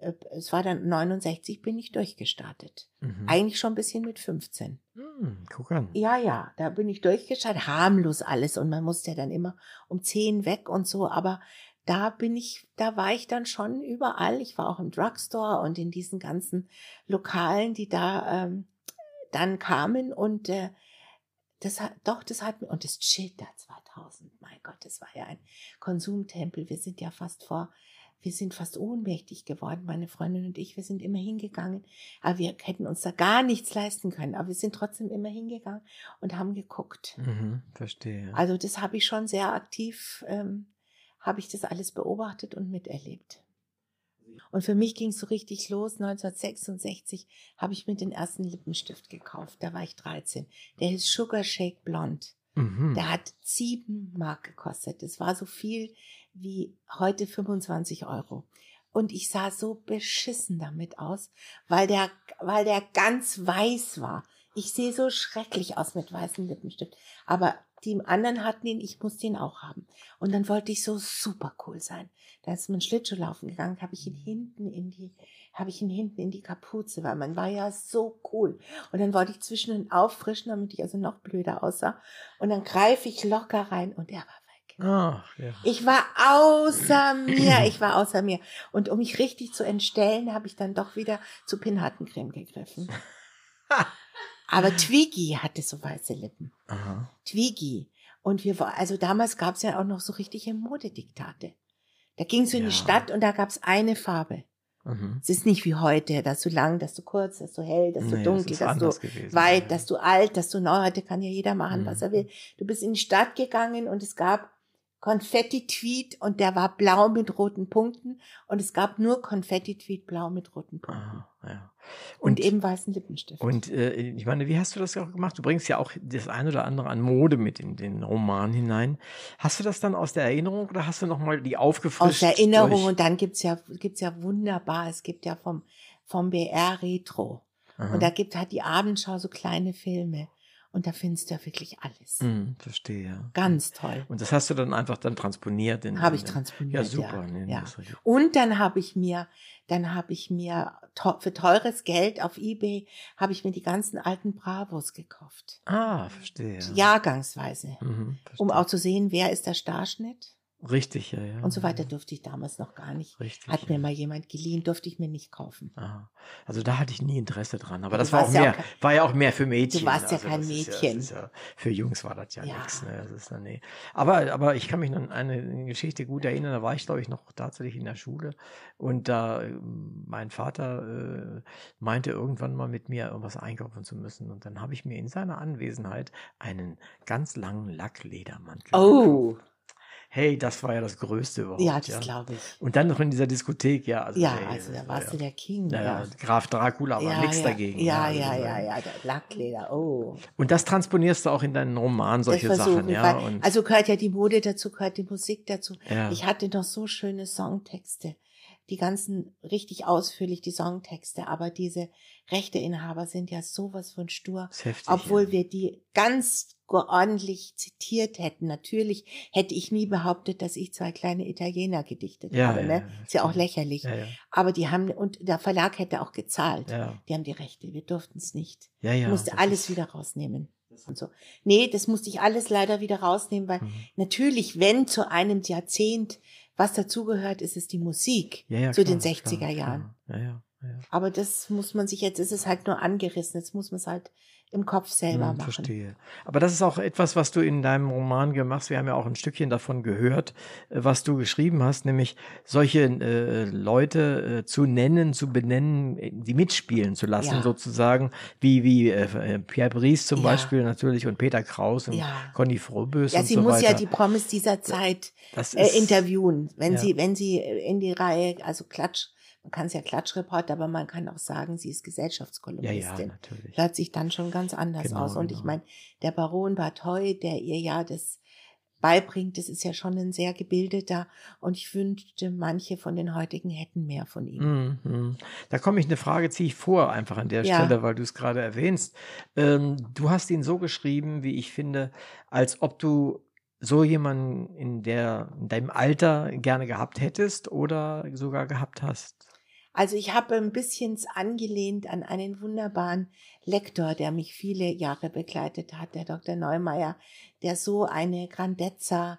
äh, es war dann 69, bin ich durchgestartet. Mhm. Eigentlich schon ein bisschen mit 15. Hm, guck an. Ja, ja, da bin ich durchgestartet, harmlos alles und man musste ja dann immer um 10 weg und so, aber da bin ich, da war ich dann schon überall. Ich war auch im Drugstore und in diesen ganzen Lokalen, die da ähm, dann kamen und äh, das hat, doch, das hat mir, und das Chilter 2000, mein Gott, das war ja ein Konsumtempel. Wir sind ja fast vor, wir sind fast ohnmächtig geworden, meine Freundin und ich. Wir sind immer hingegangen, aber wir hätten uns da gar nichts leisten können. Aber wir sind trotzdem immer hingegangen und haben geguckt. Mhm, verstehe. Also das habe ich schon sehr aktiv, ähm, habe ich das alles beobachtet und miterlebt. Und für mich ging es so richtig los. 1966 habe ich mir den ersten Lippenstift gekauft. Da war ich 13. Der hieß Sugar Shake Blonde. Mhm. Der hat sieben Mark gekostet. Das war so viel wie heute 25 Euro. Und ich sah so beschissen damit aus, weil der, weil der ganz weiß war. Ich sehe so schrecklich aus mit weißem Lippenstift. Aber die anderen hatten ihn, ich musste ihn auch haben. Und dann wollte ich so super cool sein. Da ist mein Schlittschuhlaufen gegangen, habe ich ihn hinten in die, habe ich ihn hinten in die Kapuze, weil man war ja so cool. Und dann wollte ich zwischendurch auffrischen, damit ich also noch blöder aussah. Und dann greife ich locker rein und er war weg. Ach, ja. Ich war außer mir, ich war außer mir. Und um mich richtig zu entstellen, habe ich dann doch wieder zu Pinhattencreme gegriffen. Aber Twiggy hatte so weiße Lippen. Aha. Twiggy. Und wir war, also damals gab es ja auch noch so richtige Modediktate. Da gingst du in die Ja. Stadt und da gab es eine Farbe. Mhm. Es ist nicht wie heute, dass du lang, dass du kurz, dass du hell, dass du Nee, das dunkel, ist dass du gewesen, weit, ja. dass du alt, dass du neu. Heute kann ja jeder machen, was er Mhm. will. Du bist in die Stadt gegangen und es gab Konfetti-Tweet und der war blau mit roten Punkten und es gab nur Konfetti-Tweet blau mit roten Punkten. Aha, ja. Und, eben weißen Lippenstift. Und äh, ich meine, wie hast du das auch gemacht? Du bringst ja auch das ein oder andere an Mode mit in den Roman hinein. Hast du das dann aus der Erinnerung oder hast du nochmal die aufgefrischt? Aus Erinnerung durch- und dann gibt's ja, gibt's ja wunderbar, es gibt ja vom, vom BR Retro. Aha. Und da gibt, hat die Abendschau so kleine Filme. Und da findest du ja wirklich alles. Hm, verstehe, ja. Ganz toll. Und das hast du dann einfach dann transponiert? Habe ich transponiert. Ja, super. Ja, ja. Und dann habe ich mir, dann habe ich mir für teures Geld auf eBay habe ich mir die ganzen alten Bravos gekauft. Ah, verstehe. Jahrgangsweise. Mhm, Um verstehe. auch zu sehen, wer ist der Starschnitt Richtig, ja, ja. und so weiter durfte ich damals noch gar nicht. Richtig. Hat mir ja. mal jemand geliehen, durfte ich mir nicht kaufen. Aha. Also da hatte ich nie Interesse dran, aber Du das war auch ja mehr, auch kein- war ja auch mehr für Mädchen. warst ja also kein das ist Mädchen. ja, für Jungs war das ja, Ja. nichts. Ne? Ja, nee. Aber, aber ich kann mich an eine Geschichte gut erinnern, da war ich, glaube ich, noch tatsächlich in der Schule und da ähm, mein Vater äh, meinte irgendwann mal mit mir irgendwas einkaufen zu müssen und dann habe ich mir in seiner Anwesenheit einen ganz langen Lackledermantel Oh, gekauft. Hey, das war ja das Größte überhaupt. ja, das glaube ich. Und dann noch in dieser Diskothek, ja. Also, Ja, hey, also da war warst ja, du der King. ja, Ja, ja, Graf Dracula, aber ja, nichts ja, dagegen. Ja, ja, also, ja, ja, der Lackleder. Oh. Und das transponierst du auch in deinen Roman, solche Sachen, ja. also gehört ja die Mode dazu, gehört die Musik dazu. ja. Ich hatte noch so schöne Songtexte. Die ganzen richtig ausführlich, die Songtexte, aber diese Rechteinhaber sind ja sowas von stur. heftig, Obwohl ja. wir die ganz ordentlich zitiert hätten. Natürlich hätte ich nie behauptet, dass ich zwei kleine Italiener gedichtet Ja, habe. Ne? ja, Ist ja auch lächerlich. Aber die haben, und der Verlag hätte auch gezahlt. Die haben die Rechte, wir durften es nicht. ja, ja. Ich musste alles ist- wieder rausnehmen. Und so. Nee, das musste ich alles leider wieder rausnehmen, weil Mhm. natürlich, wenn zu einem Jahrzehnt was dazugehört, ist es die Musik ja, ja, zu klar, den 60er klar, Jahren. klar. Ja, ja, ja. Aber das muss man sich jetzt, ist es halt nur angerissen, jetzt muss man es halt im Kopf selber Hm, machen. Verstehe. Aber das ist auch etwas, was du in deinem Roman gemacht hast. Wir haben ja auch ein Stückchen davon gehört, äh, was du geschrieben hast, nämlich solche äh, Leute äh, zu nennen, zu benennen, äh, die mitspielen zu lassen, Ja. sozusagen, wie, wie äh, äh, Pierre Brice zum Ja. Beispiel natürlich und Peter Kraus und Ja. Conny Frobös Ja, und sie so muss weiter. ja die Promis dieser Zeit ist, interviewen, wenn sie, wenn sie in die Reihe, also Klatsch, man kann es ja Klatschreporter, aber man kann auch sagen, sie ist Ja, Gesellschaftskolumnistin. ja, natürlich. Hört sich dann schon ganz anders Genau, aus. Und genau. ich meine, der Baron Bartoy, der ihr ja das beibringt, das ist ja schon ein sehr gebildeter und ich wünschte, manche von den heutigen hätten mehr von ihm. Mhm. Da komme ich eine Frage, ziehe ich vor, einfach an der Ja. Stelle, weil du es gerade erwähnst. Ähm, du hast ihn so geschrieben, wie ich finde, als ob du so jemanden in der in deinem Alter gerne gehabt hättest oder sogar gehabt hast. Also ich habe ein bisschen angelehnt an einen wunderbaren Lektor, der mich viele Jahre begleitet hat, der Dr. Neumeier, der so eine Grandezza,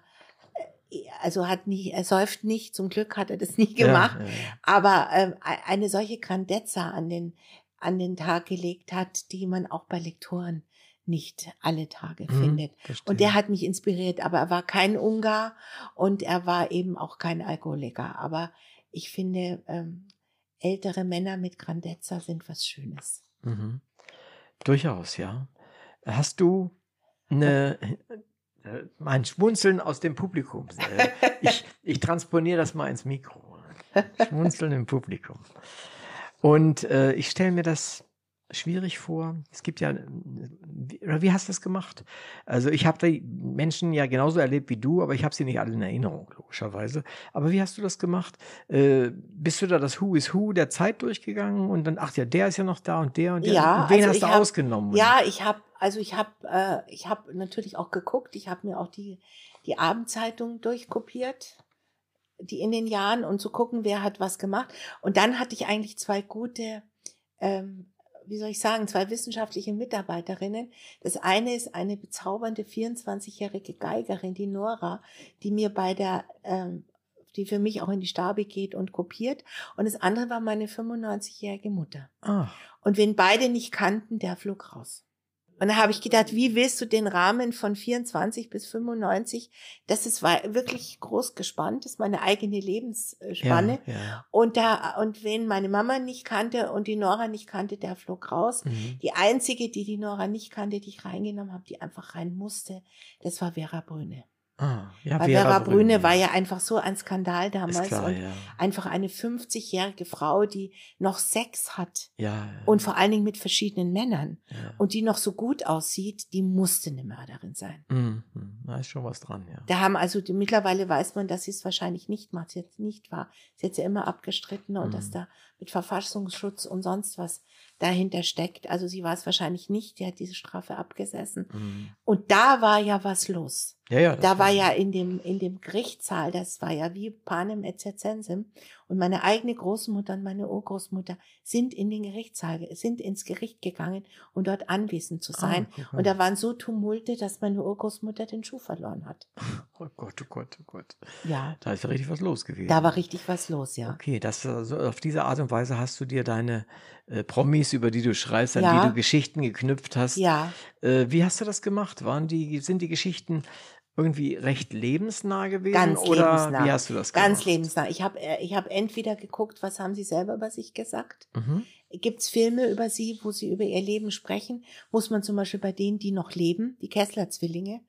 äh, also hat nie, er säuft nicht, zum Glück hat er das nie gemacht, ja, ja. aber ähm, eine solche Grandezza an den, an den Tag gelegt hat, die man auch bei Lektoren nicht alle Tage Mhm, findet. verstehe. Und der hat mich inspiriert, aber er war kein Ungar und er war eben auch kein Alkoholiker. Aber ich finde, ähm, ältere Männer mit Grandezza sind was Schönes. Mhm. Durchaus, ja. Hast du eine, äh, ein Schmunzeln aus dem Publikum? Äh, ich, ich transponiere das mal ins Mikro. Schmunzeln im Publikum. Und äh, ich stelle mir das schwierig vor. Es gibt ja, wie, hast du das gemacht? Also ich habe die Menschen ja genauso erlebt wie du, aber ich habe sie nicht alle in Erinnerung, logischerweise. Aber wie hast du das gemacht? Äh, bist du da das Who is Who der Zeit durchgegangen und dann, ach ja, der ist ja noch da und der und der. Ja, und wen also hast du hab- ausgenommen? Ja, ich habe, also ich habe, äh, ich habe natürlich auch geguckt. Ich habe mir auch die die Abendzeitung durchkopiert, die in den Jahren und zu gucken, wer hat was gemacht. Und dann hatte ich eigentlich zwei gute, ähm, wie soll ich sagen, zwei wissenschaftliche Mitarbeiterinnen. Das eine ist eine bezaubernde 24-jährige Geigerin, die Nora, die mir bei der ähm, die für mich auch in die Stabe geht und kopiert. Und das andere war meine 95-jährige Mutter. Ah, Und wen beide nicht kannten, der flog raus. Und da habe ich gedacht, wie willst du den Rahmen von 24 bis 95? Das ist wirklich groß gespannt, das ist meine eigene Lebensspanne. ja, ja. Und da, und wen meine Mama nicht kannte und die Nora nicht kannte, der flog raus. Mhm. Die einzige, die die Nora nicht kannte, die ich reingenommen habe, die einfach rein musste, das war Vera Brüne. Ah, ja, Weil Vera, Brüne war ja einfach so ein Skandal damals klar, und ja. einfach eine 50-jährige Frau, die noch Sex hat Ja, und vor allen Dingen mit verschiedenen Männern ja. und die noch so gut aussieht, die musste eine Mörderin sein. Mhm. Da ist schon was dran, ja. Da haben also die, mittlerweile weiß man, dass sie es wahrscheinlich nicht macht, sie jetzt nicht war. Sie hat ja immer abgestritten und Mhm. dass da mit Verfassungsschutz und sonst was dahinter steckt. Also sie war es wahrscheinlich nicht, die hat diese Strafe abgesessen. Mhm. Und da war ja was los. Ja, ja. Da war ja in dem, in dem Gerichtssaal, das war ja wie Panem et Circenses. Und meine eigene Großmutter und meine Urgroßmutter sind in den Gerichtssaal, sind ins Gericht gegangen, um dort anwesend zu sein. Ah, guck mal. und da waren so Tumulte, dass meine Urgroßmutter den Schuh verloren hat. Oh Gott, oh Gott, oh Gott. Ja, Da ist ja richtig was los gewesen. da war richtig was los, ja. Okay, das, also auf diese Art und Weise hast du dir deine äh, Promis, über die du schreibst, an Ja. die du Geschichten geknüpft hast. Ja, Äh, wie hast du das gemacht? Waren die, sind die Geschichten irgendwie recht lebensnah gewesen? Ganz oder lebensnah. wie hast du das ganz gemacht? lebensnah. Ich habe ich hab entweder geguckt, was haben sie selber über sich gesagt. Mhm. Gibt's Filme über sie, wo sie über ihr Leben sprechen? Muss man zum Beispiel bei denen, die noch leben, die Kessler-Zwillinge,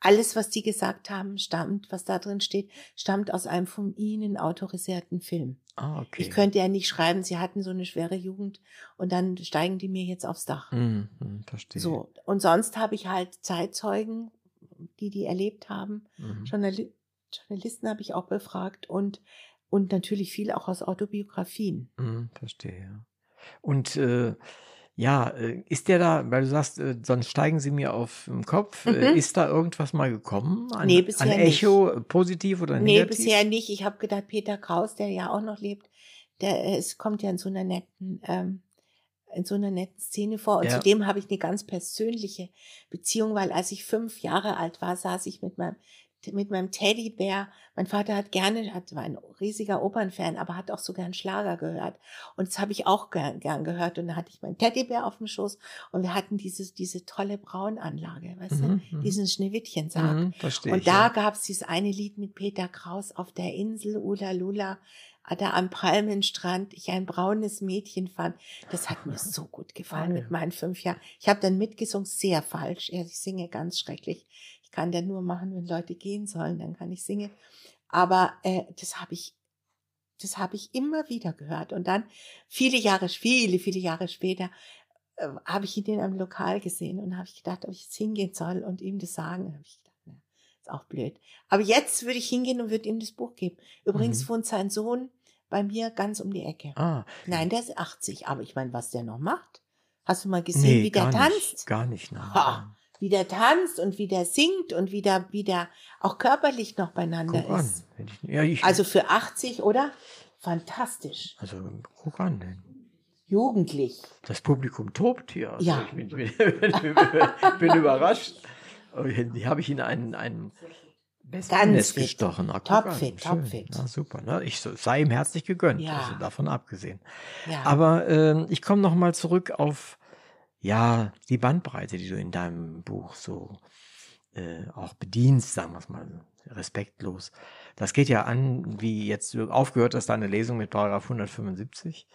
alles, was die gesagt haben, stammt, was da drin steht, stammt aus einem von ihnen autorisierten Film. Ah, okay. Ich könnte ja nicht schreiben, sie hatten so eine schwere Jugend und dann steigen die mir jetzt aufs Dach. Mhm, mhm, verstehe. So. Und sonst habe ich halt Zeitzeugen, die die erlebt haben. Mhm. Journali Journalisten habe ich auch befragt und, und natürlich viel auch aus Autobiografien. Mhm, verstehe, ja. Und äh, ja, äh, ist der da, weil du sagst, äh, sonst steigen sie mir auf den Kopf, äh, Mhm. ist da irgendwas mal gekommen? An, Nee, bisher an Echo, äh, positiv oder Nee, negativ? bisher nicht. Ich habe gedacht, Peter Kraus, der ja auch noch lebt, der es kommt ja in so einer netten, ähm, in so einer netten Szene vor. Und Ja. zudem habe ich eine ganz persönliche Beziehung, weil als ich fünf Jahre alt war, saß ich mit meinem mit meinem Teddybär. Mein Vater hat gerne, hat, war ein riesiger Opernfan, aber hat auch so gern Schlager gehört. Und das habe ich auch gern, gern gehört. Und da hatte ich meinen Teddybär auf dem Schoß und wir hatten diese, diese tolle Braunanlage, weißt Mhm, du, mhm. diesen Schneewittchensarg. Mhm, Und da ja. gab's dieses eine Lied mit Peter Kraus auf der Insel Ula Lula, da am Palmenstrand, ich ein braunes Mädchen fand. Das hat mir so gut gefallen mit meinen fünf Jahren. Ich habe dann mitgesungen, sehr falsch. Ich singe ganz schrecklich. Ich kann dann nur machen, wenn Leute gehen sollen, dann kann ich singen. Aber äh, das habe ich, das habe ich immer wieder gehört. Und dann viele Jahre, viele, viele Jahre später äh, habe ich ihn in einem Lokal gesehen und habe ich gedacht, ob ich jetzt hingehen soll und ihm das sagen. Habe ich gedacht, ne, ist auch blöd. Aber jetzt würde ich hingehen und würde ihm das Buch geben. Übrigens Mhm. wohnt sein Sohn bei mir ganz um die Ecke. Ah, Nein, der ist 80, aber ich meine, was der noch macht? Hast du mal gesehen, nee, wie der tanzt? Nicht, gar nicht, nein. Ha, wie der tanzt und wie der singt und wie der, wie der auch körperlich noch beieinander Guck ist. Ich, ja, ich, Also für 80, oder? Fantastisch. also guck an. Jugendlich. Das Publikum tobt hier. Also Ja. Ich bin, bin, bin, bin überrascht. Aber Hier habe ich Ihnen einen, einen Fit. gestochen. Ah, Topfit, topfit. Na, super. Ne? Ich so- sei ihm herzlich gegönnt. Ja. Also davon abgesehen. Ja. Aber ähm, ich komme noch mal zurück auf ja die Bandbreite, die du in deinem Buch so äh, auch bedienst, sagen wir es mal respektlos. Das geht ja an, wie jetzt du aufgehört hast, deine Lesung mit Paragraph 175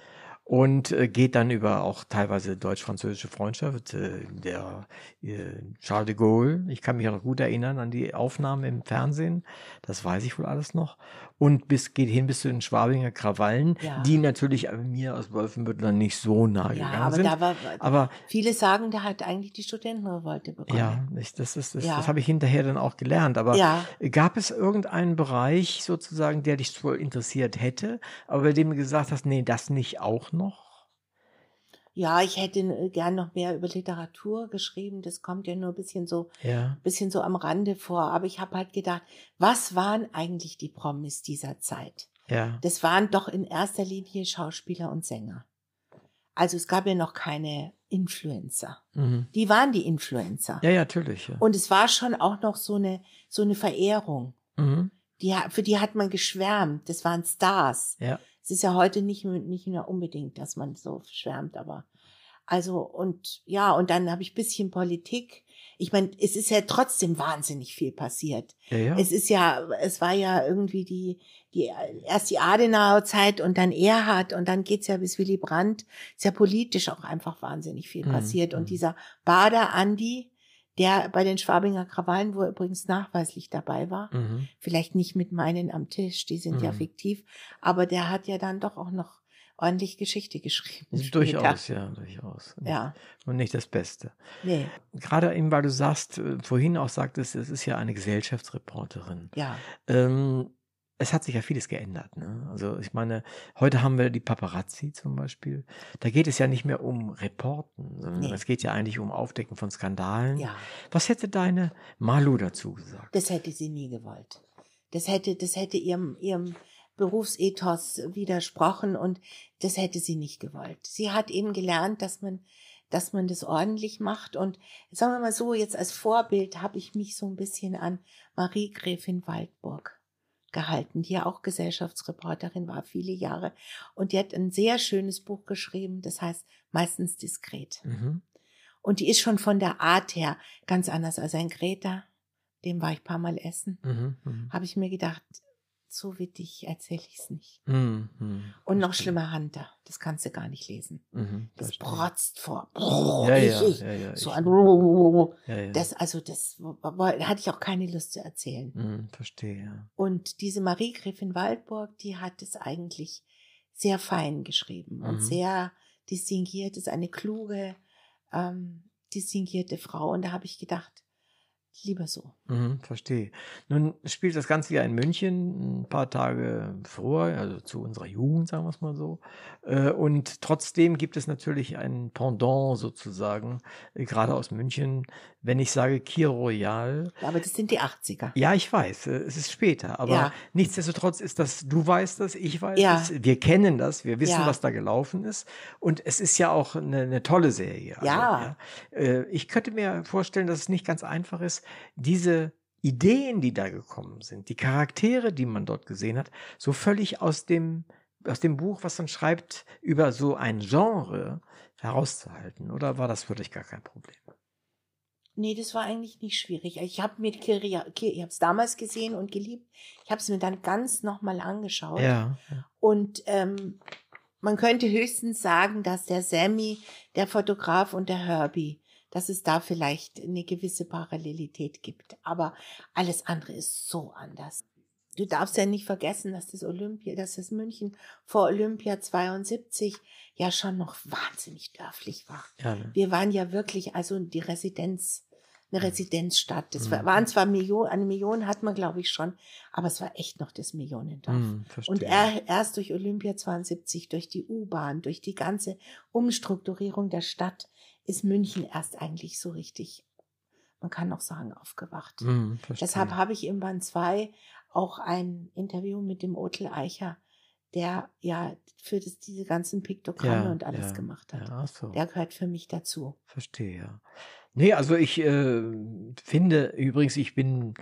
und äh, geht dann über auch teilweise deutsch-französische Freundschaft. Äh, der äh, Charles de Gaulle, ich kann mich noch gut erinnern an die Aufnahmen im Fernsehen, das weiß ich wohl alles noch. Und bis geht hin bis zu den Schwabinger Krawallen, Ja. die natürlich mir aus Wolfenbüttel nicht so nahe ja, gegangen aber sind. da war, aber viele sagen, der hat eigentlich die Studentenrevolte begonnen. ja, ich, das, ist, das, Ja. das habe ich hinterher dann auch gelernt. Aber Ja. gab es irgendeinen Bereich sozusagen, der dich wohl interessiert hätte, aber bei dem du gesagt hast, nee, das nicht auch noch? Ja, ich hätte äh, gern noch mehr über Literatur geschrieben. Das kommt ja nur ein bisschen so, Ja. bisschen so am Rande vor. Aber ich habe halt gedacht, was waren eigentlich die Promis dieser Zeit? Ja. Das waren doch in erster Linie Schauspieler und Sänger. Also es gab ja noch keine Influencer. Mhm. Die waren die Influencer. Ja, ja, natürlich. Ja. Und es war schon auch noch so eine, so eine Verehrung. Mhm. Die, für die hat man geschwärmt. Das waren Stars. Ja. Es ist ja heute nicht, nicht mehr unbedingt, dass man so schwärmt, aber also und ja, und dann habe ich bisschen Politik. Ich meine, es ist ja trotzdem wahnsinnig viel passiert. Ja, ja. Es ist ja, es war ja irgendwie die, die erst die Adenauer Zeit und dann Erhard und dann geht's ja bis Willy Brandt. Ist ja politisch auch einfach wahnsinnig viel Mhm, passiert. mhm. Und dieser Bader Andi, der bei den Schwabinger Krawallen, wo er übrigens nachweislich dabei war, mhm. vielleicht nicht mit meinen am Tisch, die sind ja Mhm. fiktiv, aber der hat ja dann doch auch noch ordentlich Geschichte geschrieben. später. Durchaus, ja, durchaus. Ja, Und nicht das Beste. nee, Gerade eben, weil du sagst, äh, vorhin auch sagtest, es ist ja eine Gesellschaftsreporterin. ja, Ähm, es hat sich ja vieles geändert. Ne? Also ich meine, heute haben wir die Paparazzi zum Beispiel. Da geht es ja nicht mehr um Reporten, sondern Nee. es geht ja eigentlich um Aufdecken von Skandalen. ja. Was hätte deine Malu dazu gesagt? Das hätte sie nie gewollt. Das hätte, das hätte ihrem, ihrem Berufsethos widersprochen und das hätte sie nicht gewollt. Sie hat eben gelernt, dass man, dass man das ordentlich macht und sagen wir mal so, jetzt als Vorbild habe ich mich so ein bisschen an Marie Gräfin Waldburg gehalten, die ja auch Gesellschaftsreporterin war, viele Jahre. Und die hat ein sehr schönes Buch geschrieben, das heißt meistens diskret. Mhm. Und die ist schon von der Art her ganz anders als ein Greta. Dem war ich ein paar Mal essen. Mhm. Mhm. Habe ich mir gedacht, so wittig erzähle ich es nicht. Mhm. Und noch schlimmer Hunter. Das kannst du gar nicht lesen. Mhm. Das Verstehe. protzt vor. Ja, ich, ja, ich. ja, ja, so ein Ja, ja. das, also das hatte ich auch keine Lust zu erzählen. Mhm. Verstehe, ja. Und diese Marie Gräfin Waldburg, die hat es eigentlich sehr fein geschrieben und Mhm. sehr distinguiert, ist eine kluge, ähm, distinguierte Frau. Und da habe ich gedacht, lieber so. Mhm, verstehe. Nun spielt das Ganze ja in München ein paar Tage vor, also zu unserer Jugend, sagen wir es mal so. Äh, Und trotzdem gibt es natürlich ein Pendant sozusagen, äh, gerade aus München. Wenn ich sage Kir Royal, Aber das sind die 80er. ja, ich weiß, äh, es ist später, aber Ja. nichtsdestotrotz ist das, du weißt das, ich weiß Ja. es, wir kennen das, wir wissen, Ja. was da gelaufen ist und es ist ja auch eine, eine tolle Serie. Also, Ja. Äh, Ich könnte mir vorstellen, dass es nicht ganz einfach ist, diese Ideen, die da gekommen sind, die Charaktere, die man dort gesehen hat, so völlig aus dem, aus dem Buch, was man schreibt, über so ein Genre herauszuhalten? Oder war das für dich gar kein Problem? Nee, das war eigentlich nicht schwierig. Ich habe mir Kiria, ich habe es damals gesehen und geliebt. Ich habe es mir dann ganz nochmal angeschaut. Ja. Und ähm, man könnte höchstens sagen, dass der Sammy, der Fotograf und der Herbie, dass es da vielleicht eine gewisse Parallelität gibt. Aber alles andere ist so anders. Du darfst ja nicht vergessen, dass das Olympia, dass das München vor Olympia 72 ja schon noch wahnsinnig dörflich war. Ja, ne? Wir waren ja wirklich also die Residenz, eine Residenzstadt. Das Mhm. waren zwar Millionen, eine Million hat man glaube ich schon, aber es war echt noch das Millionendorf. Hm, verstehe. Und er, erst durch Olympia 72, durch die U-Bahn, durch die ganze Umstrukturierung der Stadt ist München erst eigentlich so richtig, man kann auch sagen, aufgewacht. Verstehe. Deshalb habe ich im Band 2 auch ein Interview mit dem Otel Eicher, der ja für das, diese ganzen Piktogramme Ja, und alles ja, gemacht hat. Ja, so. Der gehört für mich dazu. Verstehe, ja. Nee, also ich äh, finde übrigens, ich bin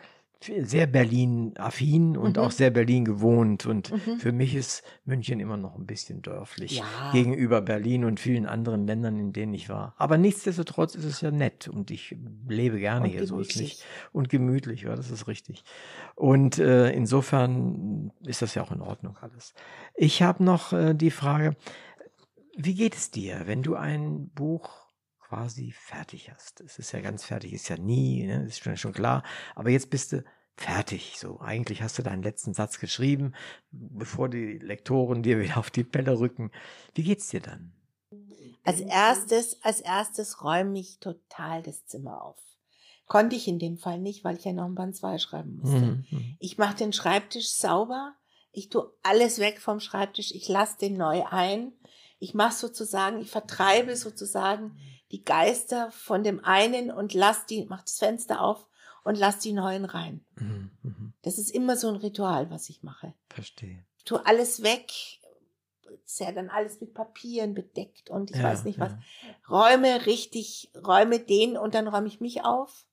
sehr Berlin-affin und Mhm. auch sehr Berlin gewohnt. Und Mhm. für mich ist München immer noch ein bisschen dörflich Ja. gegenüber Berlin und vielen anderen Ländern, in denen ich war. Aber nichtsdestotrotz ist es ja nett und ich lebe gerne Und hier, so ist gemütlich. nicht. Und gemütlich, ja, das ist richtig. Und äh, insofern ist das ja auch in Ordnung alles. Ich habe noch äh, die Frage, wie geht es dir, wenn du ein Buch quasi fertig hast? Es ist ja ganz fertig, ist ja nie, ne? ist schon, schon klar. Aber jetzt bist du fertig. So, eigentlich hast du deinen letzten Satz geschrieben, bevor die Lektoren dir wieder auf die Pelle rücken. Wie geht's dir dann? Als erstes, als erstes räume ich total das Zimmer auf. Konnte ich in dem Fall nicht, weil ich ja noch ein Band 2 schreiben musste. Mhm, mhm. Ich mache den Schreibtisch sauber. Ich tue alles weg vom Schreibtisch. Ich lasse den neu ein. Ich mache sozusagen, ich vertreibe sozusagen die Geister von dem einen und lass die, mach das Fenster auf und lass die neuen rein. Mhm, mhm. Das ist immer so ein Ritual, was ich mache. Verstehe. Tue alles weg. Ist ja dann alles mit Papieren bedeckt und ich Ja, weiß nicht was. ja. Räume richtig, räume den und dann räume ich mich auf.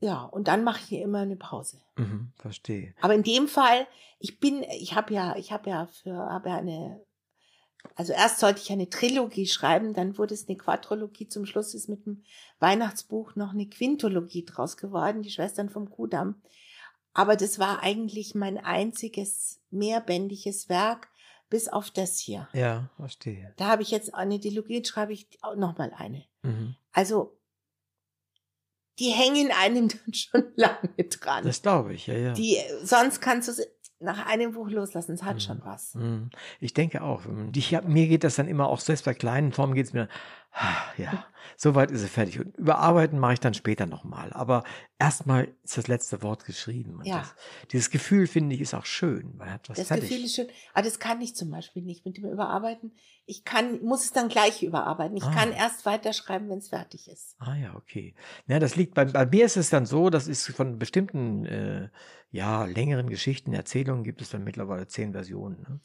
Ja, und dann mache ich hier immer eine Pause. Mhm, verstehe. Aber in dem Fall, ich bin, ich habe ja, ich habe ja für, habe ja eine, also erst sollte ich eine Trilogie schreiben, dann wurde es eine Quadrologie. Zum Schluss ist mit dem Weihnachtsbuch noch eine Quintologie draus geworden, die Schwestern vom Kudamm. Aber das war eigentlich mein einziges mehrbändiges Werk, bis auf das hier. Ja, verstehe. Da habe ich jetzt eine Trilogie, jetzt schreibe ich auch noch mal eine. Mhm. Also die hängen einem dann schon lange dran. Das glaube ich, ja, ja. Die, sonst kannst du nach einem Buch loslassen. Es hat Mhm. schon was. Mhm. Ich denke auch. Ich hab, mir geht das dann immer auch, selbst bei kleinen Formen geht es mir, ja, soweit ist es fertig. Und überarbeiten mache ich dann später nochmal. Aber erstmal ist das letzte Wort geschrieben. Und Ja. das, dieses Gefühl, finde ich, ist auch schön. Man hat was Das fertig. Gefühl ist schön. Aber das kann ich zum Beispiel nicht mit dem Überarbeiten. Ich kann, muss es dann gleich überarbeiten. Ich Ah. kann erst weiterschreiben, wenn es fertig ist. Ah ja, okay. Ja, das liegt bei, bei mir ist es dann so, das ist von bestimmten äh, ja längeren Geschichten, Erzählungen gibt es dann mittlerweile zehn Versionen. Ne?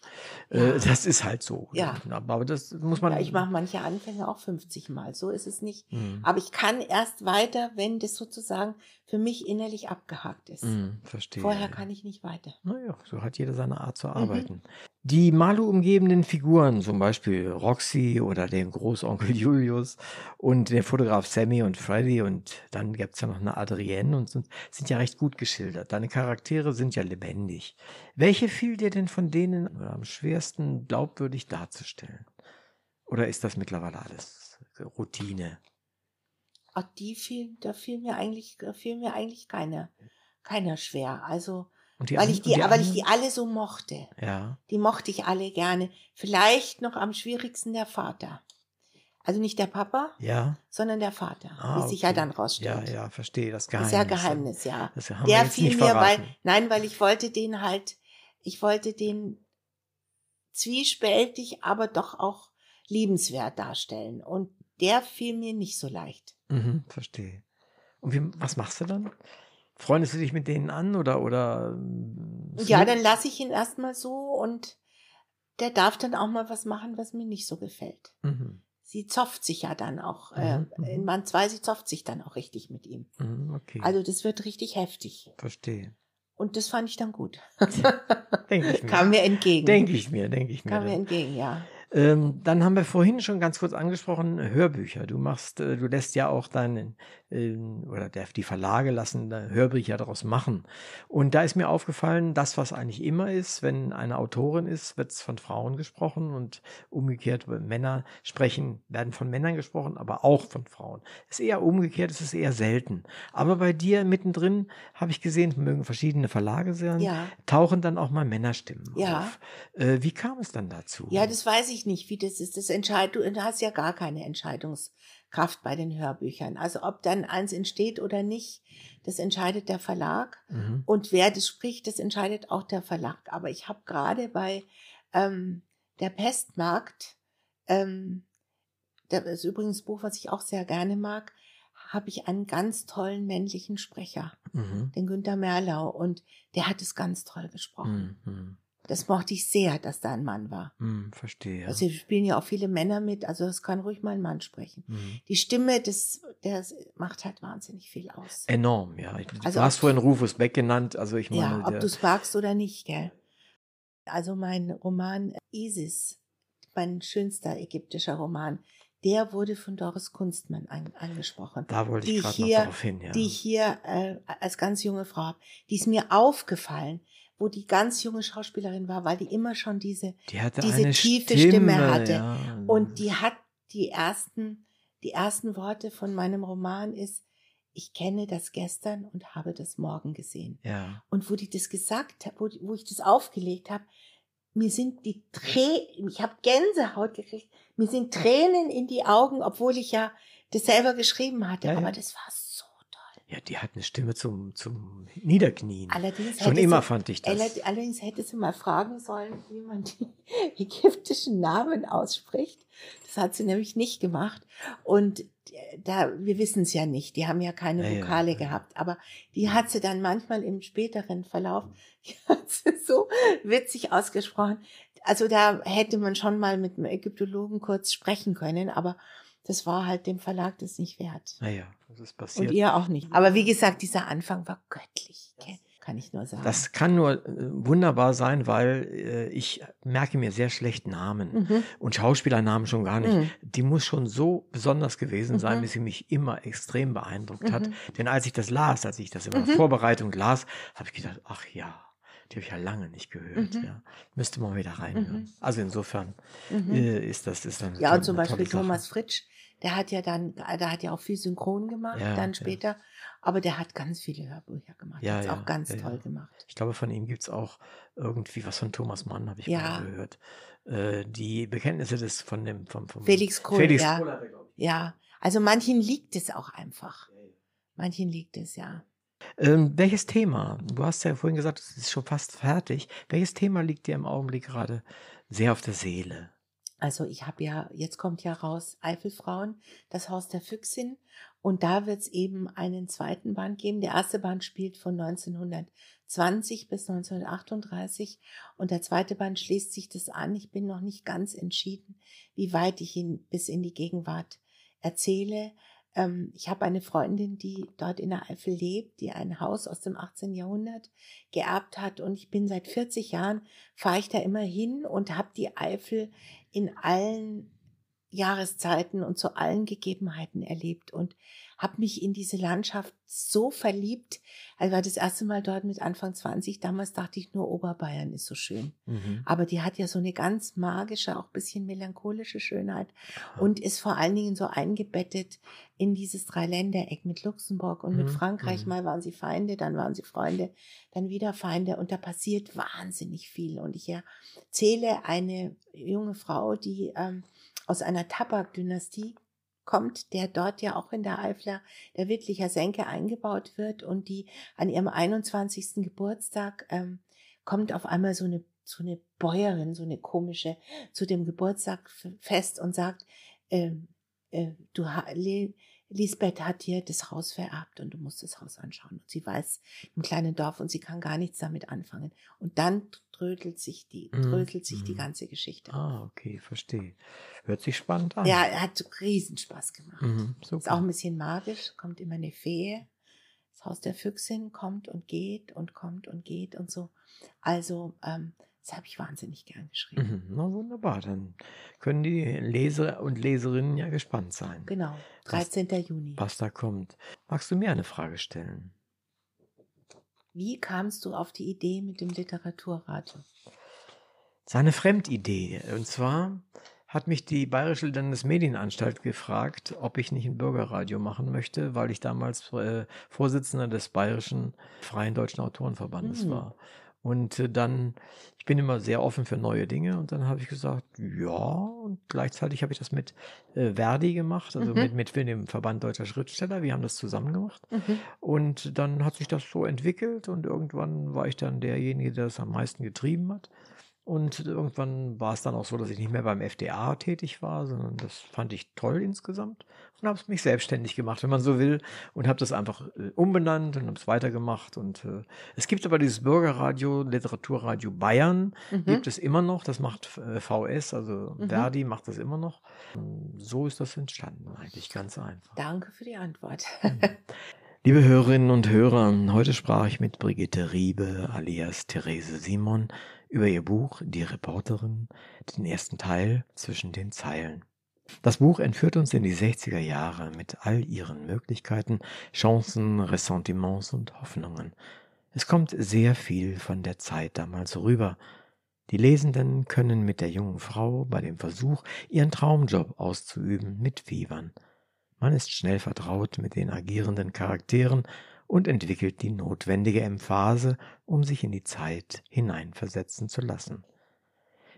Ja. Äh, das ist halt so. Ja. Aber, aber das muss man. Ja, ich mache manche Anfänge auch 50 Mal. So ist es nicht. Mhm. Aber ich kann erst weiter, wenn das sozusagen für mich innerlich abgehakt ist. Mhm, verstehe. Vorher kann ich nicht weiter. Naja, so hat jeder seine Art Mhm. zu arbeiten. Die Malu umgebenden Figuren, zum Beispiel Roxy oder den Großonkel Julius und der Fotograf Sammy und Freddy und dann gibt's ja noch eine Adrienne und sind, sind ja recht gut geschildert. Deine Charaktere sind ja lebendig. Welche fiel dir denn von denen am schwersten glaubwürdig darzustellen? Oder ist das mittlerweile alles Routine? Auch die fiel, da fiel mir eigentlich, da fiel mir eigentlich keiner, keiner schwer. Also, Und weil ich und die, weil ich die alle so mochte. Ja, Die mochte ich alle gerne. Vielleicht noch am schwierigsten der Vater. Also nicht der Papa, ja. sondern der Vater, Ah, wie sich ja okay. dann Ja, rausstellt. ja, verstehe. Das Das Geheimnis. ist ja Geheimnis, ja. Das haben wir Der jetzt fiel nicht mir, weil, nein, weil ich wollte den halt, ich wollte den zwiespältig, aber doch auch liebenswert darstellen. Und der fiel mir nicht so leicht. Mhm, verstehe. Und wie, was machst du dann? Freundest du dich mit denen an oder oder? ähm, Ja, dann lasse ich ihn erstmal so und der darf dann auch mal was machen, was mir nicht so gefällt. Mhm. sie zofft sich ja dann auch. Äh, Mhm, mhm. in Band 2, sie zofft sich dann auch richtig mit ihm. Mhm, okay. Also das wird richtig heftig. Verstehe. Und das fand ich dann gut. Denke ich mir. Kam mir entgegen. Denke ich mir, denke ich mir. Kam mir entgegen, ja. Ähm, dann haben wir vorhin schon ganz kurz angesprochen, Hörbücher. Du machst, äh, du lässt ja auch deinen, ähm, oder der, die Verlage lassen Hörbücher daraus machen. Und da ist mir aufgefallen, das, was eigentlich immer ist, wenn eine Autorin ist, wird es von Frauen gesprochen und umgekehrt, Männer sprechen, werden von Männern gesprochen, aber auch von Frauen. Ist eher umgekehrt, es ist eher selten. Aber bei dir mittendrin habe ich gesehen, mögen verschiedene Verlage sein, Ja. tauchen dann auch mal Männerstimmen Ja. auf. Äh, wie kam es dann dazu? Ja, das weiß ich nicht, wie das ist. Das entscheidet, du hast ja gar keine Entscheidungskraft bei den Hörbüchern. Also ob dann eins entsteht oder nicht, das entscheidet der Verlag. Mhm. Und wer das spricht, das entscheidet auch der Verlag. Aber ich habe gerade bei ähm, der Pestmarkt, ähm, das ist übrigens ein Buch, was ich auch sehr gerne mag, habe ich einen ganz tollen männlichen Sprecher, Mhm. den Günther Merlau. Und der hat es ganz toll gesprochen. Hm, hm, Das mochte ich sehr, dass da ein Mann war. hm, verstehe. Also spielen ja auch viele Männer mit, also es kann ruhig mal ein Mann sprechen. Hm. Die Stimme, das, das macht halt wahnsinnig viel aus. Enorm, ja. Ich, Also du hast vorhin Rufus Beck genannt, also ich meine, ja, ob du es magst oder nicht, gell? Also mein Roman Isis, mein schönster ägyptischer Roman, der wurde von Doris Kunstmann an, angesprochen. da wollte ich gerade noch darauf hin, ja. Die ich hier äh, als ganz junge Frau habe. Die ist mir aufgefallen, wo die ganz junge Schauspielerin war, weil die immer schon diese die diese tiefe Stimme, Stimme hatte. Ja. Und die hat die ersten, die ersten Worte von meinem Roman ist, ich kenne das gestern und habe das morgen gesehen. ja. Und wo die das gesagt hat, wo, wo ich das aufgelegt habe, mir sind die Tränen, ich habe Gänsehaut gekriegt, mir sind Tränen in die Augen, obwohl ich ja das selber geschrieben hatte. Ja. Aber das war so. Ja, die hat eine Stimme zum, zum Niederknien. Allerdings Schon hätte immer sie, fand ich das. Allerd- Allerdings hätte sie mal fragen sollen, wie man die ägyptischen Namen ausspricht. Das hat sie nämlich nicht gemacht. Und da, wir wissen es ja nicht. Die haben ja keine ja, Vokale ja. gehabt. Aber die hat sie dann manchmal im späteren Verlauf, die hat sie so witzig ausgesprochen. Also da hätte man schon mal mit einem Ägyptologen kurz sprechen können. Aber das war halt dem Verlag das nicht wert. naja, das ist passiert. Und ihr auch nicht. Aber wie gesagt, dieser Anfang war göttlich. gell? Kann ich nur sagen. das kann nur äh, wunderbar sein, weil äh, ich merke mir sehr schlecht Namen. Mhm. Und Schauspielernamen schon gar nicht. Mhm. Die muss schon so besonders gewesen sein, Mhm. bis sie mich immer extrem beeindruckt hat. Mhm. Denn als ich das las, als ich das in meiner Mhm. Vorbereitung las, habe ich gedacht, ach ja, die habe ich ja lange nicht gehört. Mhm. Ja. Müsste man wieder reinhören. Mhm. Also insofern Mhm. äh, ist das ist dann Ja, und zum Beispiel. Thomas Fritsch, der hat ja dann, der hat ja auch viel synchron gemacht, Ja, dann ja. später. Aber der hat ganz viele Hörbücher gemacht. Ja, Hat's ja, auch ganz ja, toll ja. gemacht. Ich glaube, von ihm gibt's auch irgendwie was von Thomas Mann, habe ich Ja. mal gehört. Äh, die Bekenntnisse des von dem vom, vom Felix Krull, Felix ja. Hat. Ja, also manchen liegt es auch einfach. Manchen liegt es, ja. Ähm, welches Thema? Du hast ja vorhin gesagt, es ist schon fast fertig. Welches Thema liegt dir im Augenblick gerade sehr auf der Seele? Also ich habe ja, jetzt kommt ja raus Eifelfrauen, das Haus der Füchsin. Und da wird es eben einen zweiten Band geben. Der erste Band spielt von 1920 bis 1938 und der zweite Band schließt sich das an. Ich bin noch nicht ganz entschieden, wie weit ich ihn bis in die Gegenwart erzähle. Ähm, ich habe eine Freundin, die dort in der Eifel lebt, die ein Haus aus dem 18. Jahrhundert geerbt hat und ich bin seit 40 Jahren, fahre ich da immer hin und habe die Eifel in allen Jahreszeiten und zu allen Gegebenheiten erlebt und habe mich in diese Landschaft so verliebt. Also war das erste Mal dort mit Anfang 20. Damals dachte ich nur, Oberbayern ist so schön. Mhm. Aber die hat ja so eine ganz magische, auch bisschen melancholische Schönheit und ist vor allen Dingen so eingebettet in dieses Dreiländereck mit Luxemburg und mit Mhm, Frankreich. mhm. Mal waren sie Feinde, dann waren sie Freunde, dann wieder Feinde und da passiert wahnsinnig viel. Und ich erzähle eine junge Frau, die ähm, aus einer Tabakdynastie kommt, der dort ja auch in der Eifler, der Wittlicher Senke eingebaut wird und die an ihrem 21. Geburtstag ähm, kommt auf einmal so eine so eine Bäuerin, so eine komische, zu dem Geburtstag fest und sagt, ähm, äh, du Lisbeth hat dir das Haus vererbt und du musst das Haus anschauen. Und sie weiß im kleinen Dorf und sie kann gar nichts damit anfangen. Und dann trödelt sich die, Mhm. trödelt sich die Mhm. ganze Geschichte. Ah, okay, verstehe. Hört sich spannend an. Ja, er hat Riesenspaß gemacht. Mhm, Ist auch ein bisschen magisch, kommt immer eine Fee. Das Haus der Füchsin kommt und geht und kommt und geht und so. Also, ähm, das habe ich wahnsinnig gern geschrieben. Mhm, na wunderbar, dann können die Leser und Leserinnen ja gespannt sein, Genau, 13. Juni. was da kommt. Magst du mir eine Frage stellen? Wie kamst du auf die Idee mit dem Literaturradio? Seine Fremdidee. Und zwar hat mich die Bayerische Landesmedienanstalt gefragt, ob ich nicht ein Bürgerradio machen möchte, weil ich damals äh, Vorsitzender des Bayerischen Freien Deutschen Autorenverbandes Mhm. war. Und äh, dann, ich bin immer sehr offen für neue Dinge und dann habe ich gesagt, ja, und gleichzeitig habe ich das mit äh, Verdi gemacht, also Mhm. mit, mit dem Verband Deutscher Schriftsteller. Wir haben das zusammen gemacht. Mhm. Und dann hat sich das so entwickelt und irgendwann war ich dann derjenige, der das am meisten getrieben hat. Und irgendwann war es dann auch so, dass ich nicht mehr beim FDA tätig war, sondern das fand ich toll insgesamt und habe es mich selbstständig gemacht, wenn man so will, und habe das einfach äh, umbenannt und habe es weitergemacht. Und äh, es gibt aber dieses Bürgerradio, Literaturradio Bayern, Mhm. gibt es immer noch. Das macht äh, VS, also Mhm. Verdi macht das immer noch. Und so ist das entstanden, eigentlich ganz einfach. Danke für die Antwort. Liebe Hörerinnen und Hörer, heute sprach ich mit Brigitte Riebe alias Therese Simon über ihr Buch Die Reporterin, den ersten Teil zwischen den Zeilen. Das Buch entführt uns in die 60er Jahre mit all ihren Möglichkeiten, Chancen, Ressentiments und Hoffnungen. Es kommt sehr viel von der Zeit damals rüber. Die Lesenden können mit der jungen Frau bei dem Versuch, ihren Traumjob auszuüben, mitfiebern. Man ist schnell vertraut mit den agierenden Charakteren und entwickelt die notwendige Emphase, um sich in die Zeit hineinversetzen zu lassen.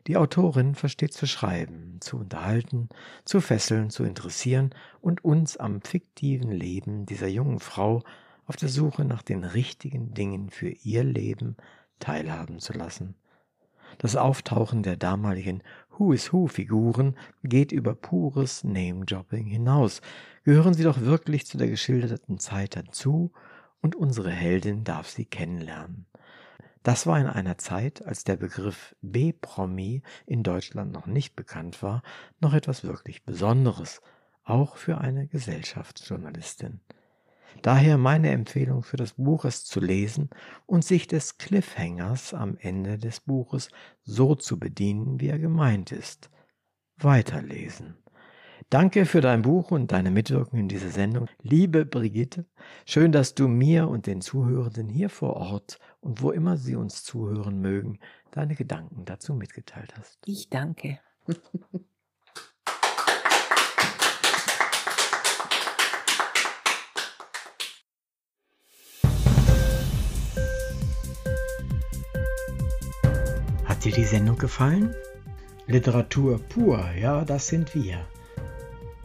Die Autorin versteht zu schreiben, zu unterhalten, zu fesseln, zu interessieren und uns am fiktiven Leben dieser jungen Frau auf der Suche nach den richtigen Dingen für ihr Leben teilhaben zu lassen. Das Auftauchen der damaligen Who is Who Figuren geht über pures Name-Dropping hinaus. Gehören sie doch wirklich zu der geschilderten Zeit dazu und unsere Heldin darf sie kennenlernen. Das war in einer Zeit, als der Begriff B-Promi in Deutschland noch nicht bekannt war, noch etwas wirklich Besonderes, auch für eine Gesellschaftsjournalistin. Daher meine Empfehlung für das Buch, es zu lesen und sich des Cliffhangers am Ende des Buches so zu bedienen, wie er gemeint ist. Weiterlesen. Danke für dein Buch und deine Mitwirkung in dieser Sendung. Liebe Brigitte, schön, dass du mir und den Zuhörenden hier vor Ort und wo immer sie uns zuhören mögen, deine Gedanken dazu mitgeteilt hast. Ich danke. Hat dir die Sendung gefallen? Literatur pur, ja, das sind wir.